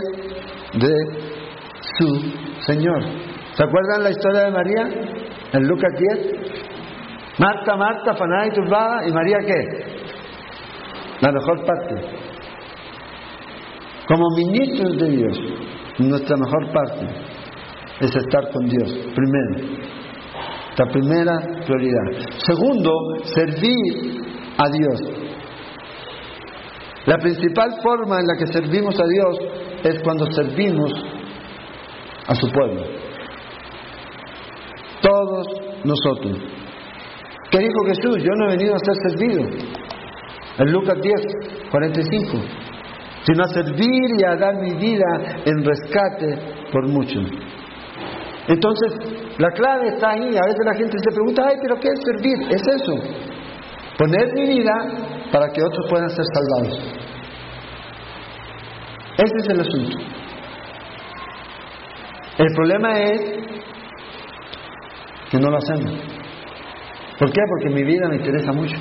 de su Señor. ¿Se acuerdan la historia de María en Lucas 10? Marta, Marta, afanada y turbada, ¿y María qué? La mejor parte. Como ministros de Dios, nuestra mejor parte es estar con Dios, primero. La primera prioridad. Segundo, servir a Dios. La principal forma en la que servimos a Dios es cuando servimos a su pueblo. Todos nosotros. ¿Qué dijo Jesús? Yo no he venido a ser servido. En Lucas 10, 45. Sino a servir y a dar mi vida en rescate por muchos. Entonces, la clave está ahí. A veces la gente se pregunta, ay, pero ¿qué es servir? Es eso. Poner mi vida para que otros puedan ser salvados. Ese es el asunto. El problema es que no lo hacemos. ¿Por qué? Porque mi vida me interesa mucho.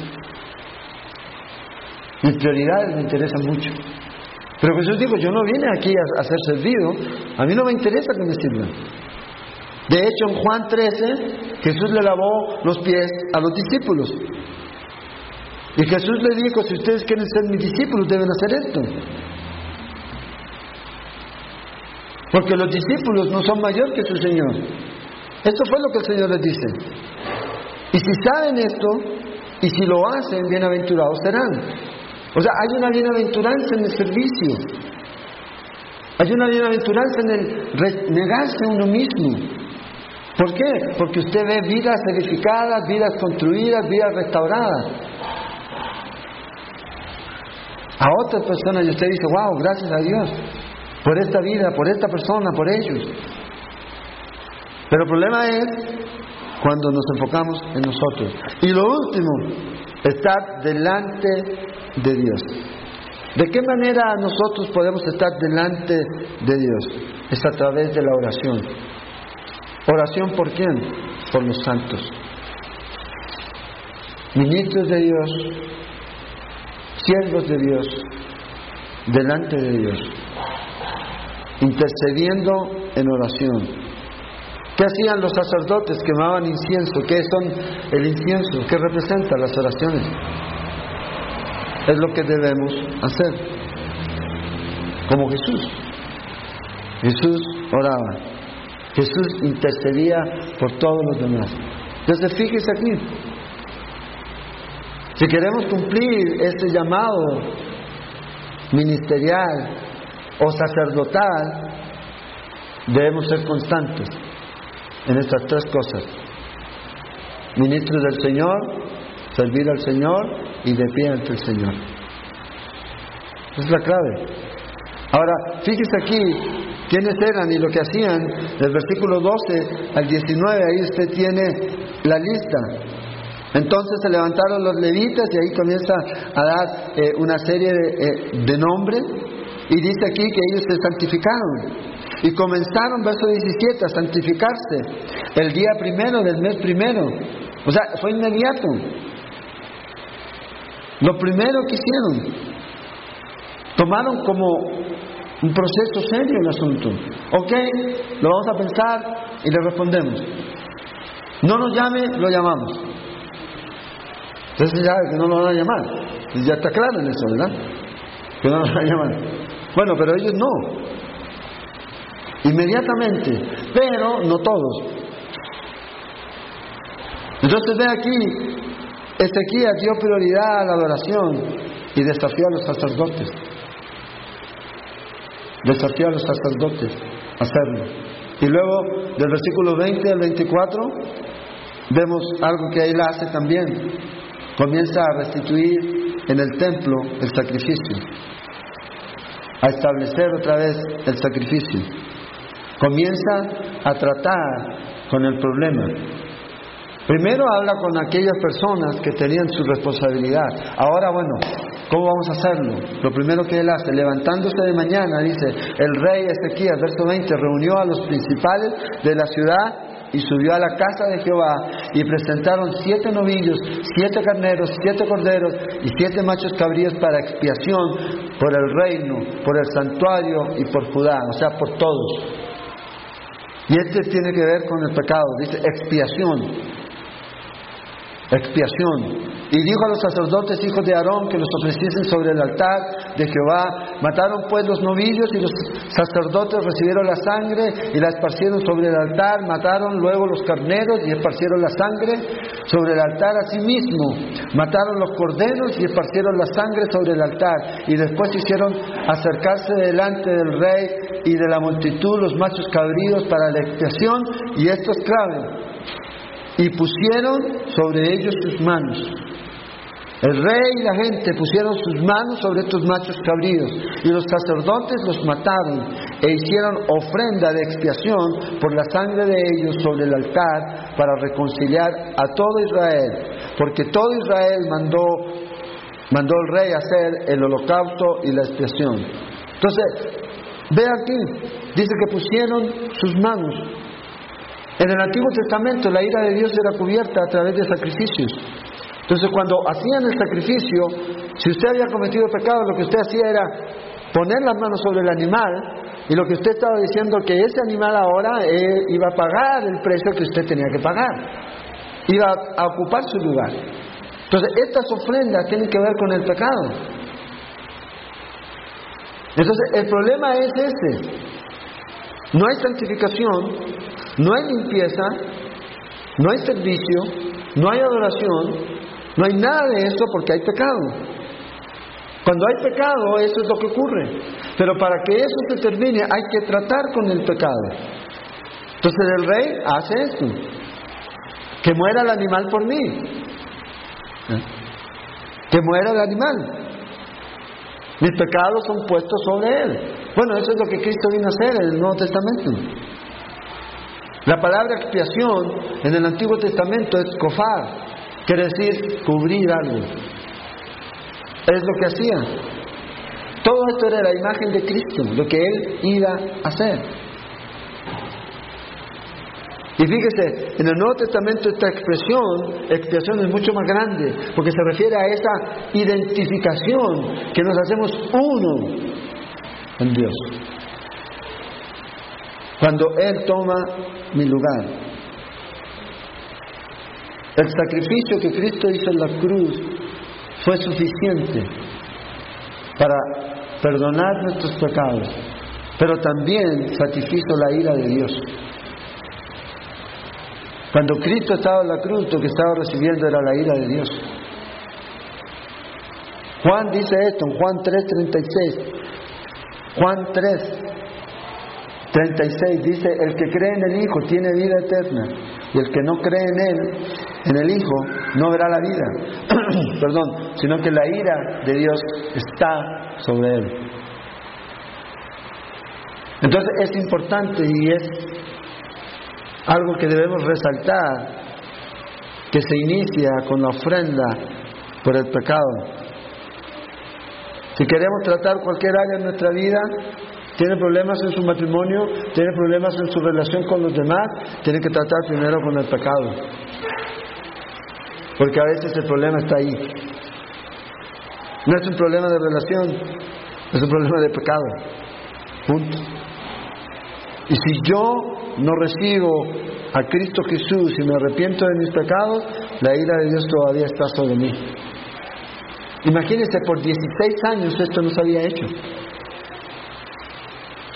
Mis prioridades me interesan mucho. Pero Jesús dijo, yo no vine aquí a, ser servido, a mí no me interesa que me sirvan. De hecho, en Juan 13, Jesús le lavó los pies a los discípulos. Y Jesús le dijo, si ustedes quieren ser mis discípulos, deben hacer esto. Porque los discípulos no son mayor que su Señor. Esto fue lo que el Señor les dice. Y si saben esto, y si lo hacen, bienaventurados serán. O sea, hay una bienaventuranza en el servicio. Hay una bienaventuranza en el negarse a uno mismo. ¿Por qué? Porque usted ve vidas edificadas, vidas construidas, vidas restauradas. A otras personas y usted dice, wow, gracias a Dios por esta vida, por esta persona, por ellos. Pero el problema es cuando nos enfocamos en nosotros. Y lo último, estar delante de Dios. ¿De qué manera nosotros podemos estar delante de Dios? Es a través de la oración. ¿Oración por quién? Por los santos. Ministros de Dios, siervos de Dios, delante de Dios, intercediendo en oración. ¿Qué hacían los sacerdotes? Quemaban incienso. ¿Qué son el incienso? ¿Qué representa las oraciones? Es lo que debemos hacer. Como Jesús. Jesús oraba. Jesús intercedía por todos los demás. Entonces fíjese aquí, si queremos cumplir este llamado ministerial o sacerdotal, debemos ser constantes en estas tres cosas. Ministros del Señor, servir al Señor y de pie ante el Señor. Esa es la clave. Ahora, fíjese aquí, quiénes eran y lo que hacían, del versículo 12 al 19, ahí usted tiene la lista. Entonces se levantaron los levitas y ahí comienza a dar eh, una serie de, eh, de nombres y dice aquí que ellos se santificaron. Y comenzaron, verso 17, a santificarse el día primero del mes primero. O sea, fue inmediato. Lo primero que hicieron, tomaron como un proceso serio el asunto. Ok, lo vamos a pensar y le respondemos. No nos llame, lo llamamos. Entonces ya que no lo van a llamar. Ya está claro en eso, ¿verdad? Que no lo van a llamar. Bueno, pero ellos no. Inmediatamente. Pero no todos. Entonces ve aquí, Ezequiel dio prioridad a la adoración y desafió a los sacerdotes. Desafió a los sacerdotes a hacerlo. Y luego, del versículo 20 al 24, vemos algo que él hace también. Comienza a restituir en el templo el sacrificio, a establecer otra vez el sacrificio. Comienza a tratar con el problema. Primero habla con aquellas personas que tenían su responsabilidad. Ahora, bueno, ¿cómo vamos a hacerlo? Lo primero que él hace, levantándose de mañana, dice, el rey Ezequías, verso 20, reunió a los principales de la ciudad y subió a la casa de Jehová y presentaron siete novillos, siete carneros, siete corderos y siete machos cabríos para expiación por el reino, por el santuario y por Judá, o sea, por todos. Y este tiene que ver con el pecado, dice expiación expiación. Y dijo a los sacerdotes hijos de Aarón que los ofreciesen sobre el altar de Jehová. Mataron pues los novillos y los sacerdotes recibieron la sangre y la esparcieron sobre el altar. Mataron luego los carneros y esparcieron la sangre sobre el altar asimismo. Mataron los corderos y esparcieron la sangre sobre el altar. Y después hicieron acercarse delante del rey y de la multitud los machos cabríos para la expiación. Y esto es clave y pusieron sobre ellos sus manos. El rey y la gente pusieron sus manos sobre estos machos cabríos y los sacerdotes los mataron e hicieron ofrenda de expiación por la sangre de ellos sobre el altar para reconciliar a todo Israel, porque todo Israel mandó, mandó el rey hacer el holocausto y la expiación. Entonces, ve aquí, dice que pusieron sus manos en el Antiguo Testamento la ira de Dios era cubierta a través de sacrificios. Entonces cuando hacían el sacrificio, si usted había cometido pecado, lo que usted hacía era poner las manos sobre el animal y lo que usted estaba diciendo que ese animal ahora eh, iba a pagar el precio que usted tenía que pagar, iba a ocupar su lugar. Entonces estas ofrendas tienen que ver con el pecado. Entonces el problema es este. No hay santificación no hay limpieza, no hay servicio, no hay adoración, no hay nada de eso porque hay pecado. Cuando hay pecado, eso es lo que ocurre. Pero para que eso se termine, hay que tratar con el pecado. Entonces el rey hace esto. Que muera el animal por mí. ¿Eh? Que muera el animal. Mis pecados son puestos sobre él. Bueno, eso es lo que Cristo vino a hacer en el Nuevo Testamento. La palabra expiación en el Antiguo Testamento es cofar, quiere decir cubrir algo. Es lo que hacía. Todo esto era la imagen de Cristo, lo que Él iba a hacer. Y fíjese, en el Nuevo Testamento esta expresión, expiación es mucho más grande, porque se refiere a esa identificación que nos hacemos uno en Dios cuando Él toma mi lugar. El sacrificio que Cristo hizo en la cruz fue suficiente para perdonar nuestros pecados, pero también satisfizo la ira de Dios. Cuando Cristo estaba en la cruz, lo que estaba recibiendo era la ira de Dios. Juan dice esto en Juan 3:36. Juan 3, 36 dice, el que cree en el Hijo tiene vida eterna y el que no cree en Él, en el Hijo, no verá la vida, perdón, sino que la ira de Dios está sobre Él. Entonces es importante y es algo que debemos resaltar que se inicia con la ofrenda por el pecado. Si queremos tratar cualquier área de nuestra vida, tiene problemas en su matrimonio, tiene problemas en su relación con los demás, tiene que tratar primero con el pecado. Porque a veces el problema está ahí. No es un problema de relación, es un problema de pecado. Punto. Y si yo no recibo a Cristo Jesús y me arrepiento de mis pecados, la ira de Dios todavía está sobre mí. Imagínense, por 16 años esto no se había hecho.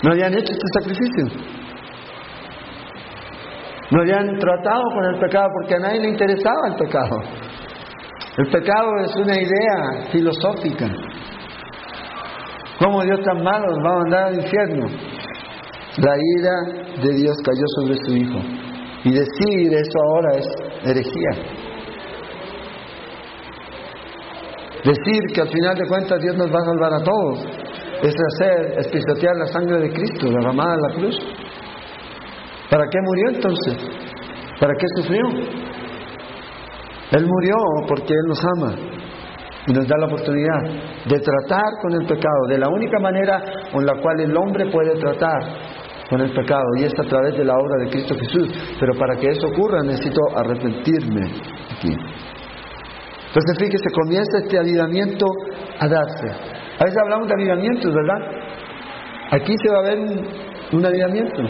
No habían hecho este sacrificio. No habían tratado con el pecado porque a nadie le interesaba el pecado. El pecado es una idea filosófica. ¿Cómo Dios tan malo va a mandar al infierno? La ira de Dios cayó sobre su Hijo. Y decir eso ahora es herejía. Decir que al final de cuentas Dios nos va a salvar a todos es hacer, es pisotear la sangre de Cristo derramada en la cruz. ¿Para qué murió entonces? ¿Para qué sufrió? Él murió porque Él nos ama y nos da la oportunidad de tratar con el pecado de la única manera con la cual el hombre puede tratar con el pecado y es a través de la obra de Cristo Jesús. Pero para que eso ocurra necesito arrepentirme aquí. Entonces fíjese, comienza este avivamiento a darse. A veces hablamos de avivamientos, ¿verdad? Aquí se va a ver un, un avivamiento.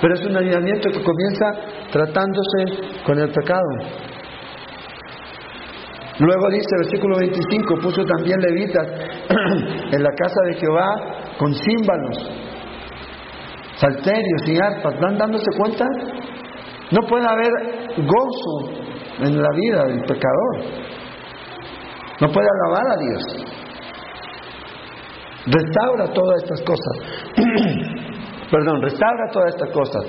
Pero es un avivamiento que comienza tratándose con el pecado. Luego dice, versículo 25, puso también levitas en la casa de Jehová con címbalos, salterios y arpas. ¿Van dándose cuenta? No puede haber gozo en la vida del pecador. No puede alabar a Dios. Restaura todas estas cosas. Perdón, restaura todas estas cosas.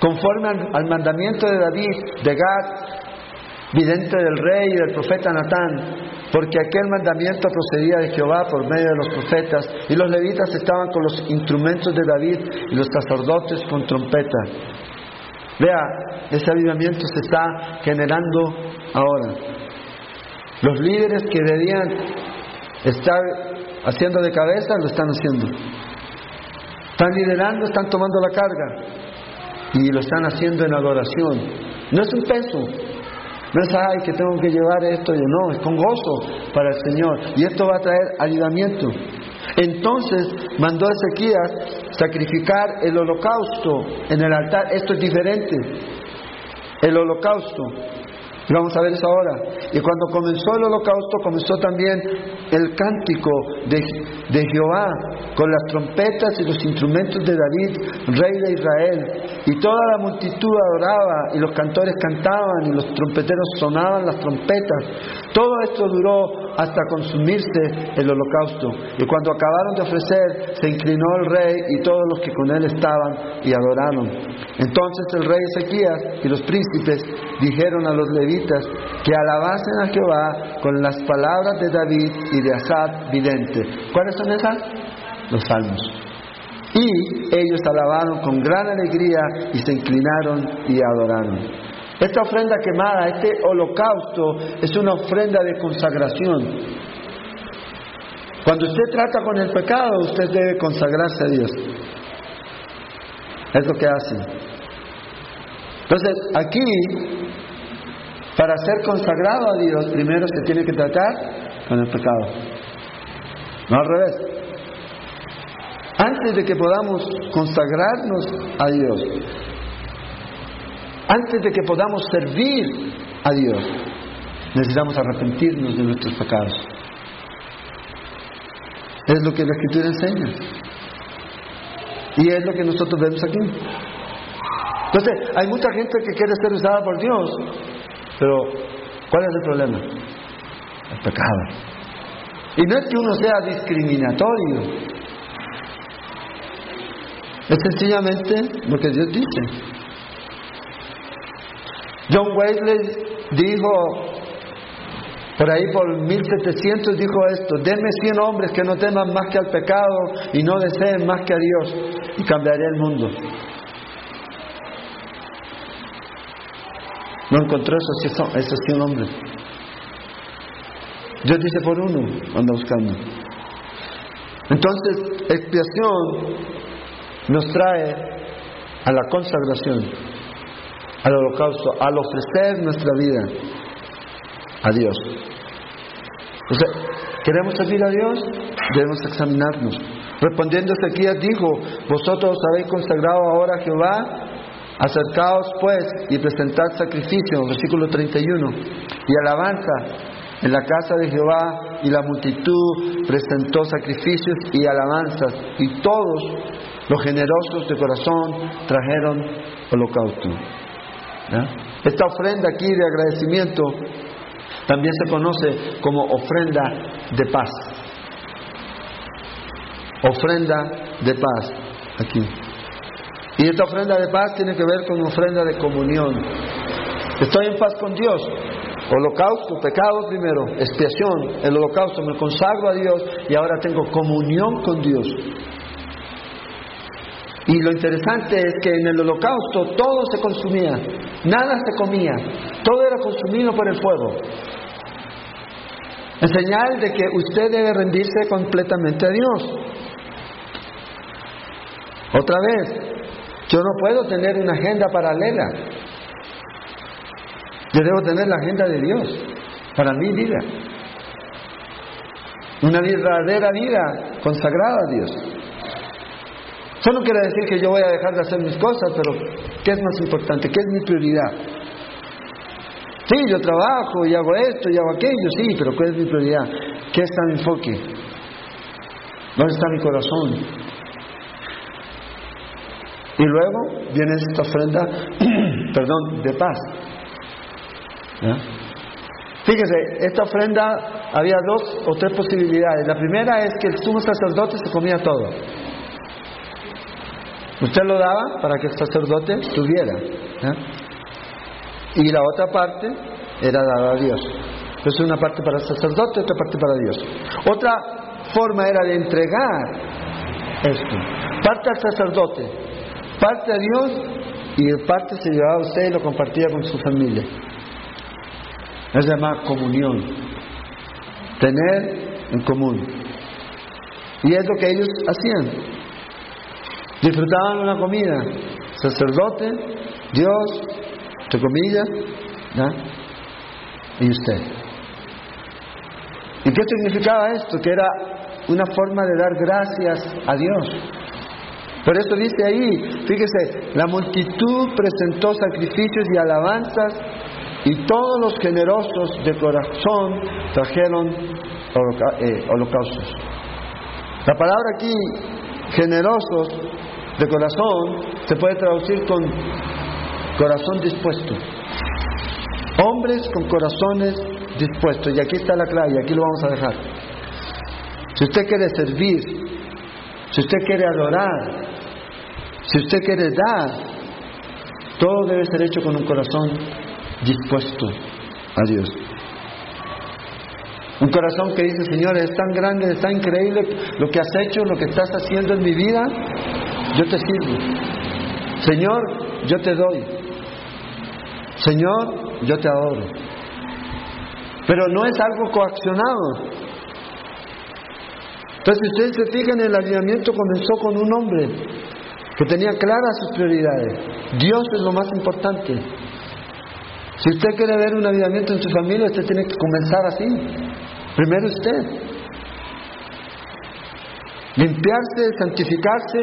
Conforme al, mandamiento de David, de Gad, vidente del rey y del profeta Natán, porque aquel mandamiento procedía de Jehová por medio de los profetas, y los levitas estaban con los instrumentos de David y los sacerdotes con trompeta. Vea, ese avivamiento se está generando ahora. Los líderes que debían estar haciendo de cabeza lo están haciendo. Están liderando, están tomando la carga y lo están haciendo en adoración. No es un peso, no es, ay, que tengo que llevar esto, yo no, es con gozo para el Señor. Y esto va a traer ayudamiento. Entonces mandó Ezequías sacrificar el holocausto en el altar. Esto es diferente. El holocausto y vamos a ver eso ahora. Y cuando comenzó el holocausto, comenzó también el cántico de, de, Jehová, con las trompetas y los instrumentos de David, rey de Israel. Y toda la multitud adoraba, y los cantores cantaban, y los trompeteros sonaban las trompetas. Todo esto duró hasta consumirse el holocausto. Y cuando acabaron de ofrecer, se inclinó el rey y todos los que con él estaban y adoraron. Entonces el rey Ezequías y los príncipes dijeron a los levitas que alabasen a Jehová con las palabras de David y de Asad vidente. ¿Cuáles son Los salmos. Y ellos alabaron con gran alegría y se inclinaron y adoraron. Esta ofrenda quemada, este holocausto, es una ofrenda de consagración. Cuando usted trata con el pecado, usted debe consagrarse a Dios. Es lo que hace. Entonces, aquí, para ser consagrado a Dios, primero se tiene que tratar con el pecado. No al revés. Antes de que podamos consagrarnos a Dios, antes de que podamos servir a Dios, necesitamos arrepentirnos de nuestros pecados. Es lo que la Escritura enseña. Y es lo que nosotros vemos aquí. Entonces, hay mucha gente que quiere ser usada por Dios, pero ¿cuál es el problema? El pecado. Y no es que uno sea discriminatorio, es sencillamente lo que Dios dice. John Wesley dijo, por ahí por 1700 dijo esto, denme 100 hombres que no teman más que al pecado y no deseen más que a Dios y cambiaré el mundo. No encontró eso, eso sí un hombre. Dios dice por uno, anda buscando. Entonces, expiación nos trae a la consagración, al holocausto, al ofrecer nuestra vida a Dios. O ¿queremos servir a Dios? Debemos examinarnos. Respondiendo Ezequías dijo, vosotros habéis consagrado ahora a Jehová, acercaos pues y presentad sacrificio, versículo 31, y alabanza en la casa de Jehová y la multitud presentó sacrificios y alabanzas y todos los generosos de corazón trajeron holocausto. Esta ofrenda aquí de agradecimiento también se conoce como ofrenda de paz. Ofrenda de paz aquí. Y esta ofrenda de paz tiene que ver con ofrenda de comunión. Estoy en paz con Dios. Holocausto, pecado primero, expiación, el holocausto, me consagro a Dios y ahora tengo comunión con Dios. Y lo interesante es que en el holocausto todo se consumía, nada se comía, todo era consumido por el fuego. En señal de que usted debe rendirse completamente a Dios. Otra vez, yo no puedo tener una agenda paralela. Yo debo tener la agenda de Dios para mi vida. Una verdadera vida consagrada a Dios. Eso no quiere decir que yo voy a dejar de hacer mis cosas, pero ¿qué es más importante? ¿Qué es mi prioridad? Sí, yo trabajo y hago esto y hago aquello, sí, pero ¿cuál es mi prioridad? ¿Qué está mi enfoque? ¿Dónde está mi corazón? Y luego viene esta ofrenda, perdón, de paz. Fíjese, esta ofrenda había dos o tres posibilidades. La primera es que el sumo sacerdote se comía todo. Usted lo daba para que el sacerdote tuviera. Y la otra parte era dada a Dios. Entonces una parte para el sacerdote, otra parte para Dios. Otra forma era de entregar esto. Parte al sacerdote, parte a Dios y parte se llevaba a usted y lo compartía con su familia. Es llamada comunión. Tener en común. Y es lo que ellos hacían. Disfrutaban una comida. Sacerdote, Dios, entre comillas, y usted. ¿Y qué significaba esto? Que era una forma de dar gracias a Dios. Por eso dice ahí, fíjese, la multitud presentó sacrificios y alabanzas y todos los generosos de corazón trajeron eh, holocaustos. La palabra aquí, generosos de corazón, se puede traducir con corazón dispuesto. Hombres con corazones dispuestos. Y aquí está la clave, y aquí lo vamos a dejar. Si usted quiere servir, si usted quiere adorar, si usted quiere dar, todo debe ser hecho con un corazón dispuesto a Dios. Un corazón que dice, Señor, es tan grande, es tan increíble lo que has hecho, lo que estás haciendo en mi vida, yo te sirvo. Señor, yo te doy. Señor, yo te adoro. Pero no es algo coaccionado. Entonces, si ustedes se fijan, el alineamiento comenzó con un hombre que tenía claras sus prioridades. Dios es lo más importante. Si usted quiere ver un avivamiento en su familia, usted tiene que comenzar así. Primero usted. Limpiarse, santificarse,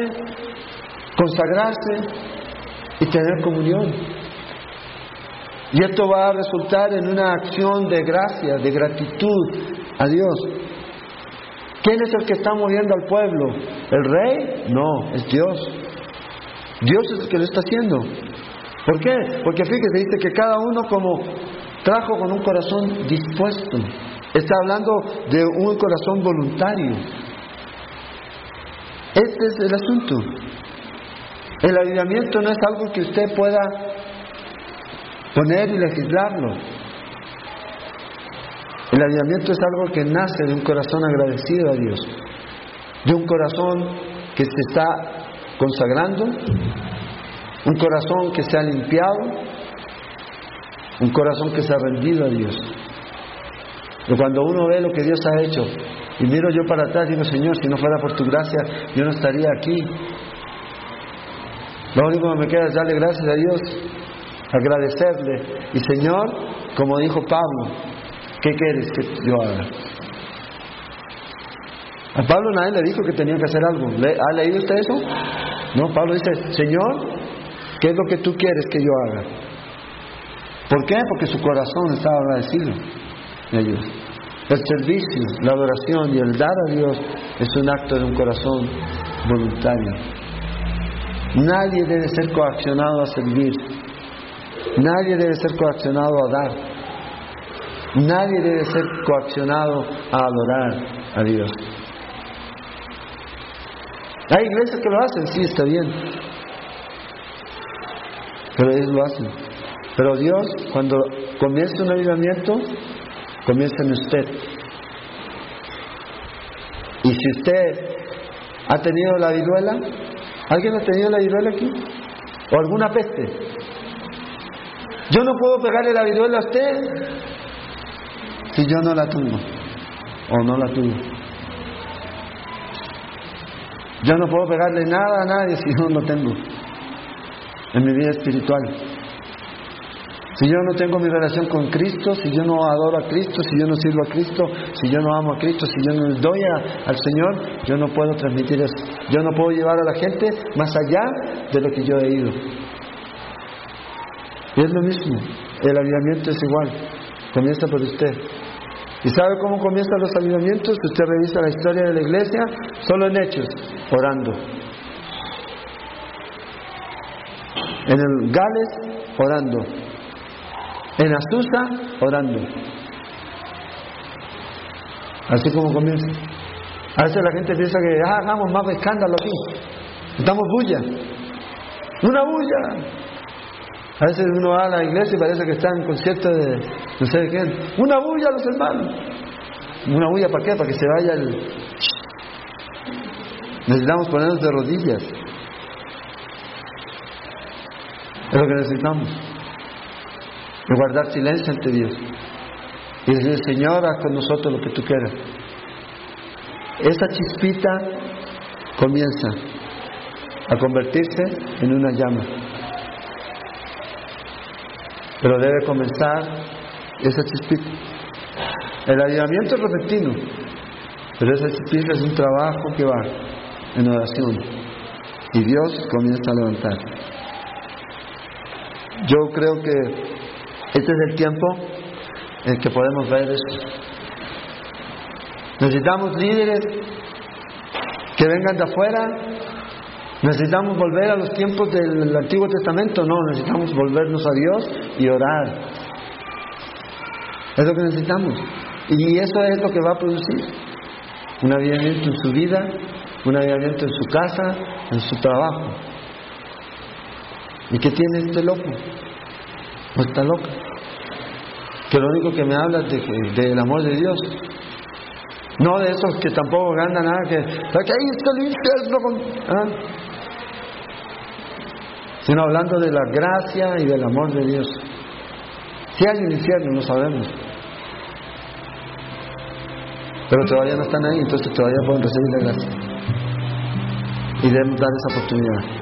consagrarse y tener comunión. Y esto va a resultar en una acción de gracia, de gratitud a Dios. ¿Quién es el que está moviendo al pueblo? ¿El rey? No, es Dios. Dios es el que lo está haciendo. ¿Por qué? Porque fíjese, dice que cada uno como trajo con un corazón dispuesto. Está hablando de un corazón voluntario. Este es el asunto. El avivamiento no es algo que usted pueda poner y legislarlo. El avivamiento es algo que nace de un corazón agradecido a Dios, de un corazón que se está consagrando un corazón que se ha limpiado, un corazón que se ha rendido a Dios. Pero cuando uno ve lo que Dios ha hecho, y miro yo para atrás, digo, Señor, si no fuera por tu gracia, yo no estaría aquí. Lo único que me queda es darle gracias a Dios, agradecerle. Y Señor, como dijo Pablo, ¿qué quieres que yo haga? A Pablo nadie le dijo que tenía que hacer algo. ¿Ha leído usted eso? No, Pablo dice, Señor, ¿qué es lo que tú quieres que yo haga? ¿Por qué? Porque su corazón estaba agradecido El servicio, la adoración y el dar a Dios es un acto de un corazón voluntario. Nadie debe ser coaccionado a servir. Nadie debe ser coaccionado a dar. Nadie debe ser coaccionado a adorar a Dios. Hay iglesias que lo hacen, sí, está bien. Pero ellos lo hacen. Pero Dios, cuando comienza un avivamiento, comienza en usted. Y si usted ha tenido la viruela, ¿alguien ha tenido la viruela aquí? ¿O alguna peste? Yo no puedo pegarle la viruela a usted si yo no la tuve o no la tuve. Yo no puedo pegarle nada a nadie si yo no tengo en mi vida espiritual. Si yo no tengo mi relación con Cristo, si yo no adoro a Cristo, si yo no sirvo a Cristo, si yo no amo a Cristo, si yo no doy al Señor, yo no puedo transmitir eso. Yo no puedo llevar a la gente más allá de lo que yo he ido. Y es lo mismo, el avivamiento es igual, comienza por usted. ¿Y sabe cómo comienzan los avivamientos? Usted revisa la historia de la iglesia, solo en hechos, orando. En el Gales, orando. En Azusa, orando. Así como comienza. A veces la gente piensa que ah, hagamos más escándalo aquí. Estamos bulla. Una bulla. A veces uno va a la iglesia y parece que está en concierto de no sé de quién. Una bulla los hermanos. ¿Una bulla para qué? Para que se vaya el... Necesitamos ponernos de rodillas. Es lo que necesitamos. Y guardar silencio ante Dios. Y decir, Señor, haz con nosotros lo que tú quieras. Esa chispita comienza a convertirse en una llama. Pero debe comenzar esa chispita. El avivamiento es repentino, pero esa chispita es un trabajo que va en oración. Y Dios comienza a levantar. Yo creo que este es el tiempo en que podemos ver esto. Necesitamos líderes que vengan de afuera ¿Necesitamos volver a los tiempos del Antiguo Testamento? No, necesitamos volvernos a Dios y orar. Es lo que necesitamos. Y eso es lo que va a producir un avivamiento en su vida, un avivamiento en su casa, en su trabajo. ¿Y qué tiene este loco? No está loco. Que lo único que me habla es de, del amor de Dios. No de esos que tampoco ganan nada, que, que ahí está el infierno. ¿ah? sino hablando de la gracia y del amor de Dios. Si hay un infierno, no sabemos. Pero todavía no están ahí, entonces todavía pueden recibir la gracia. Y debemos dar esa oportunidad.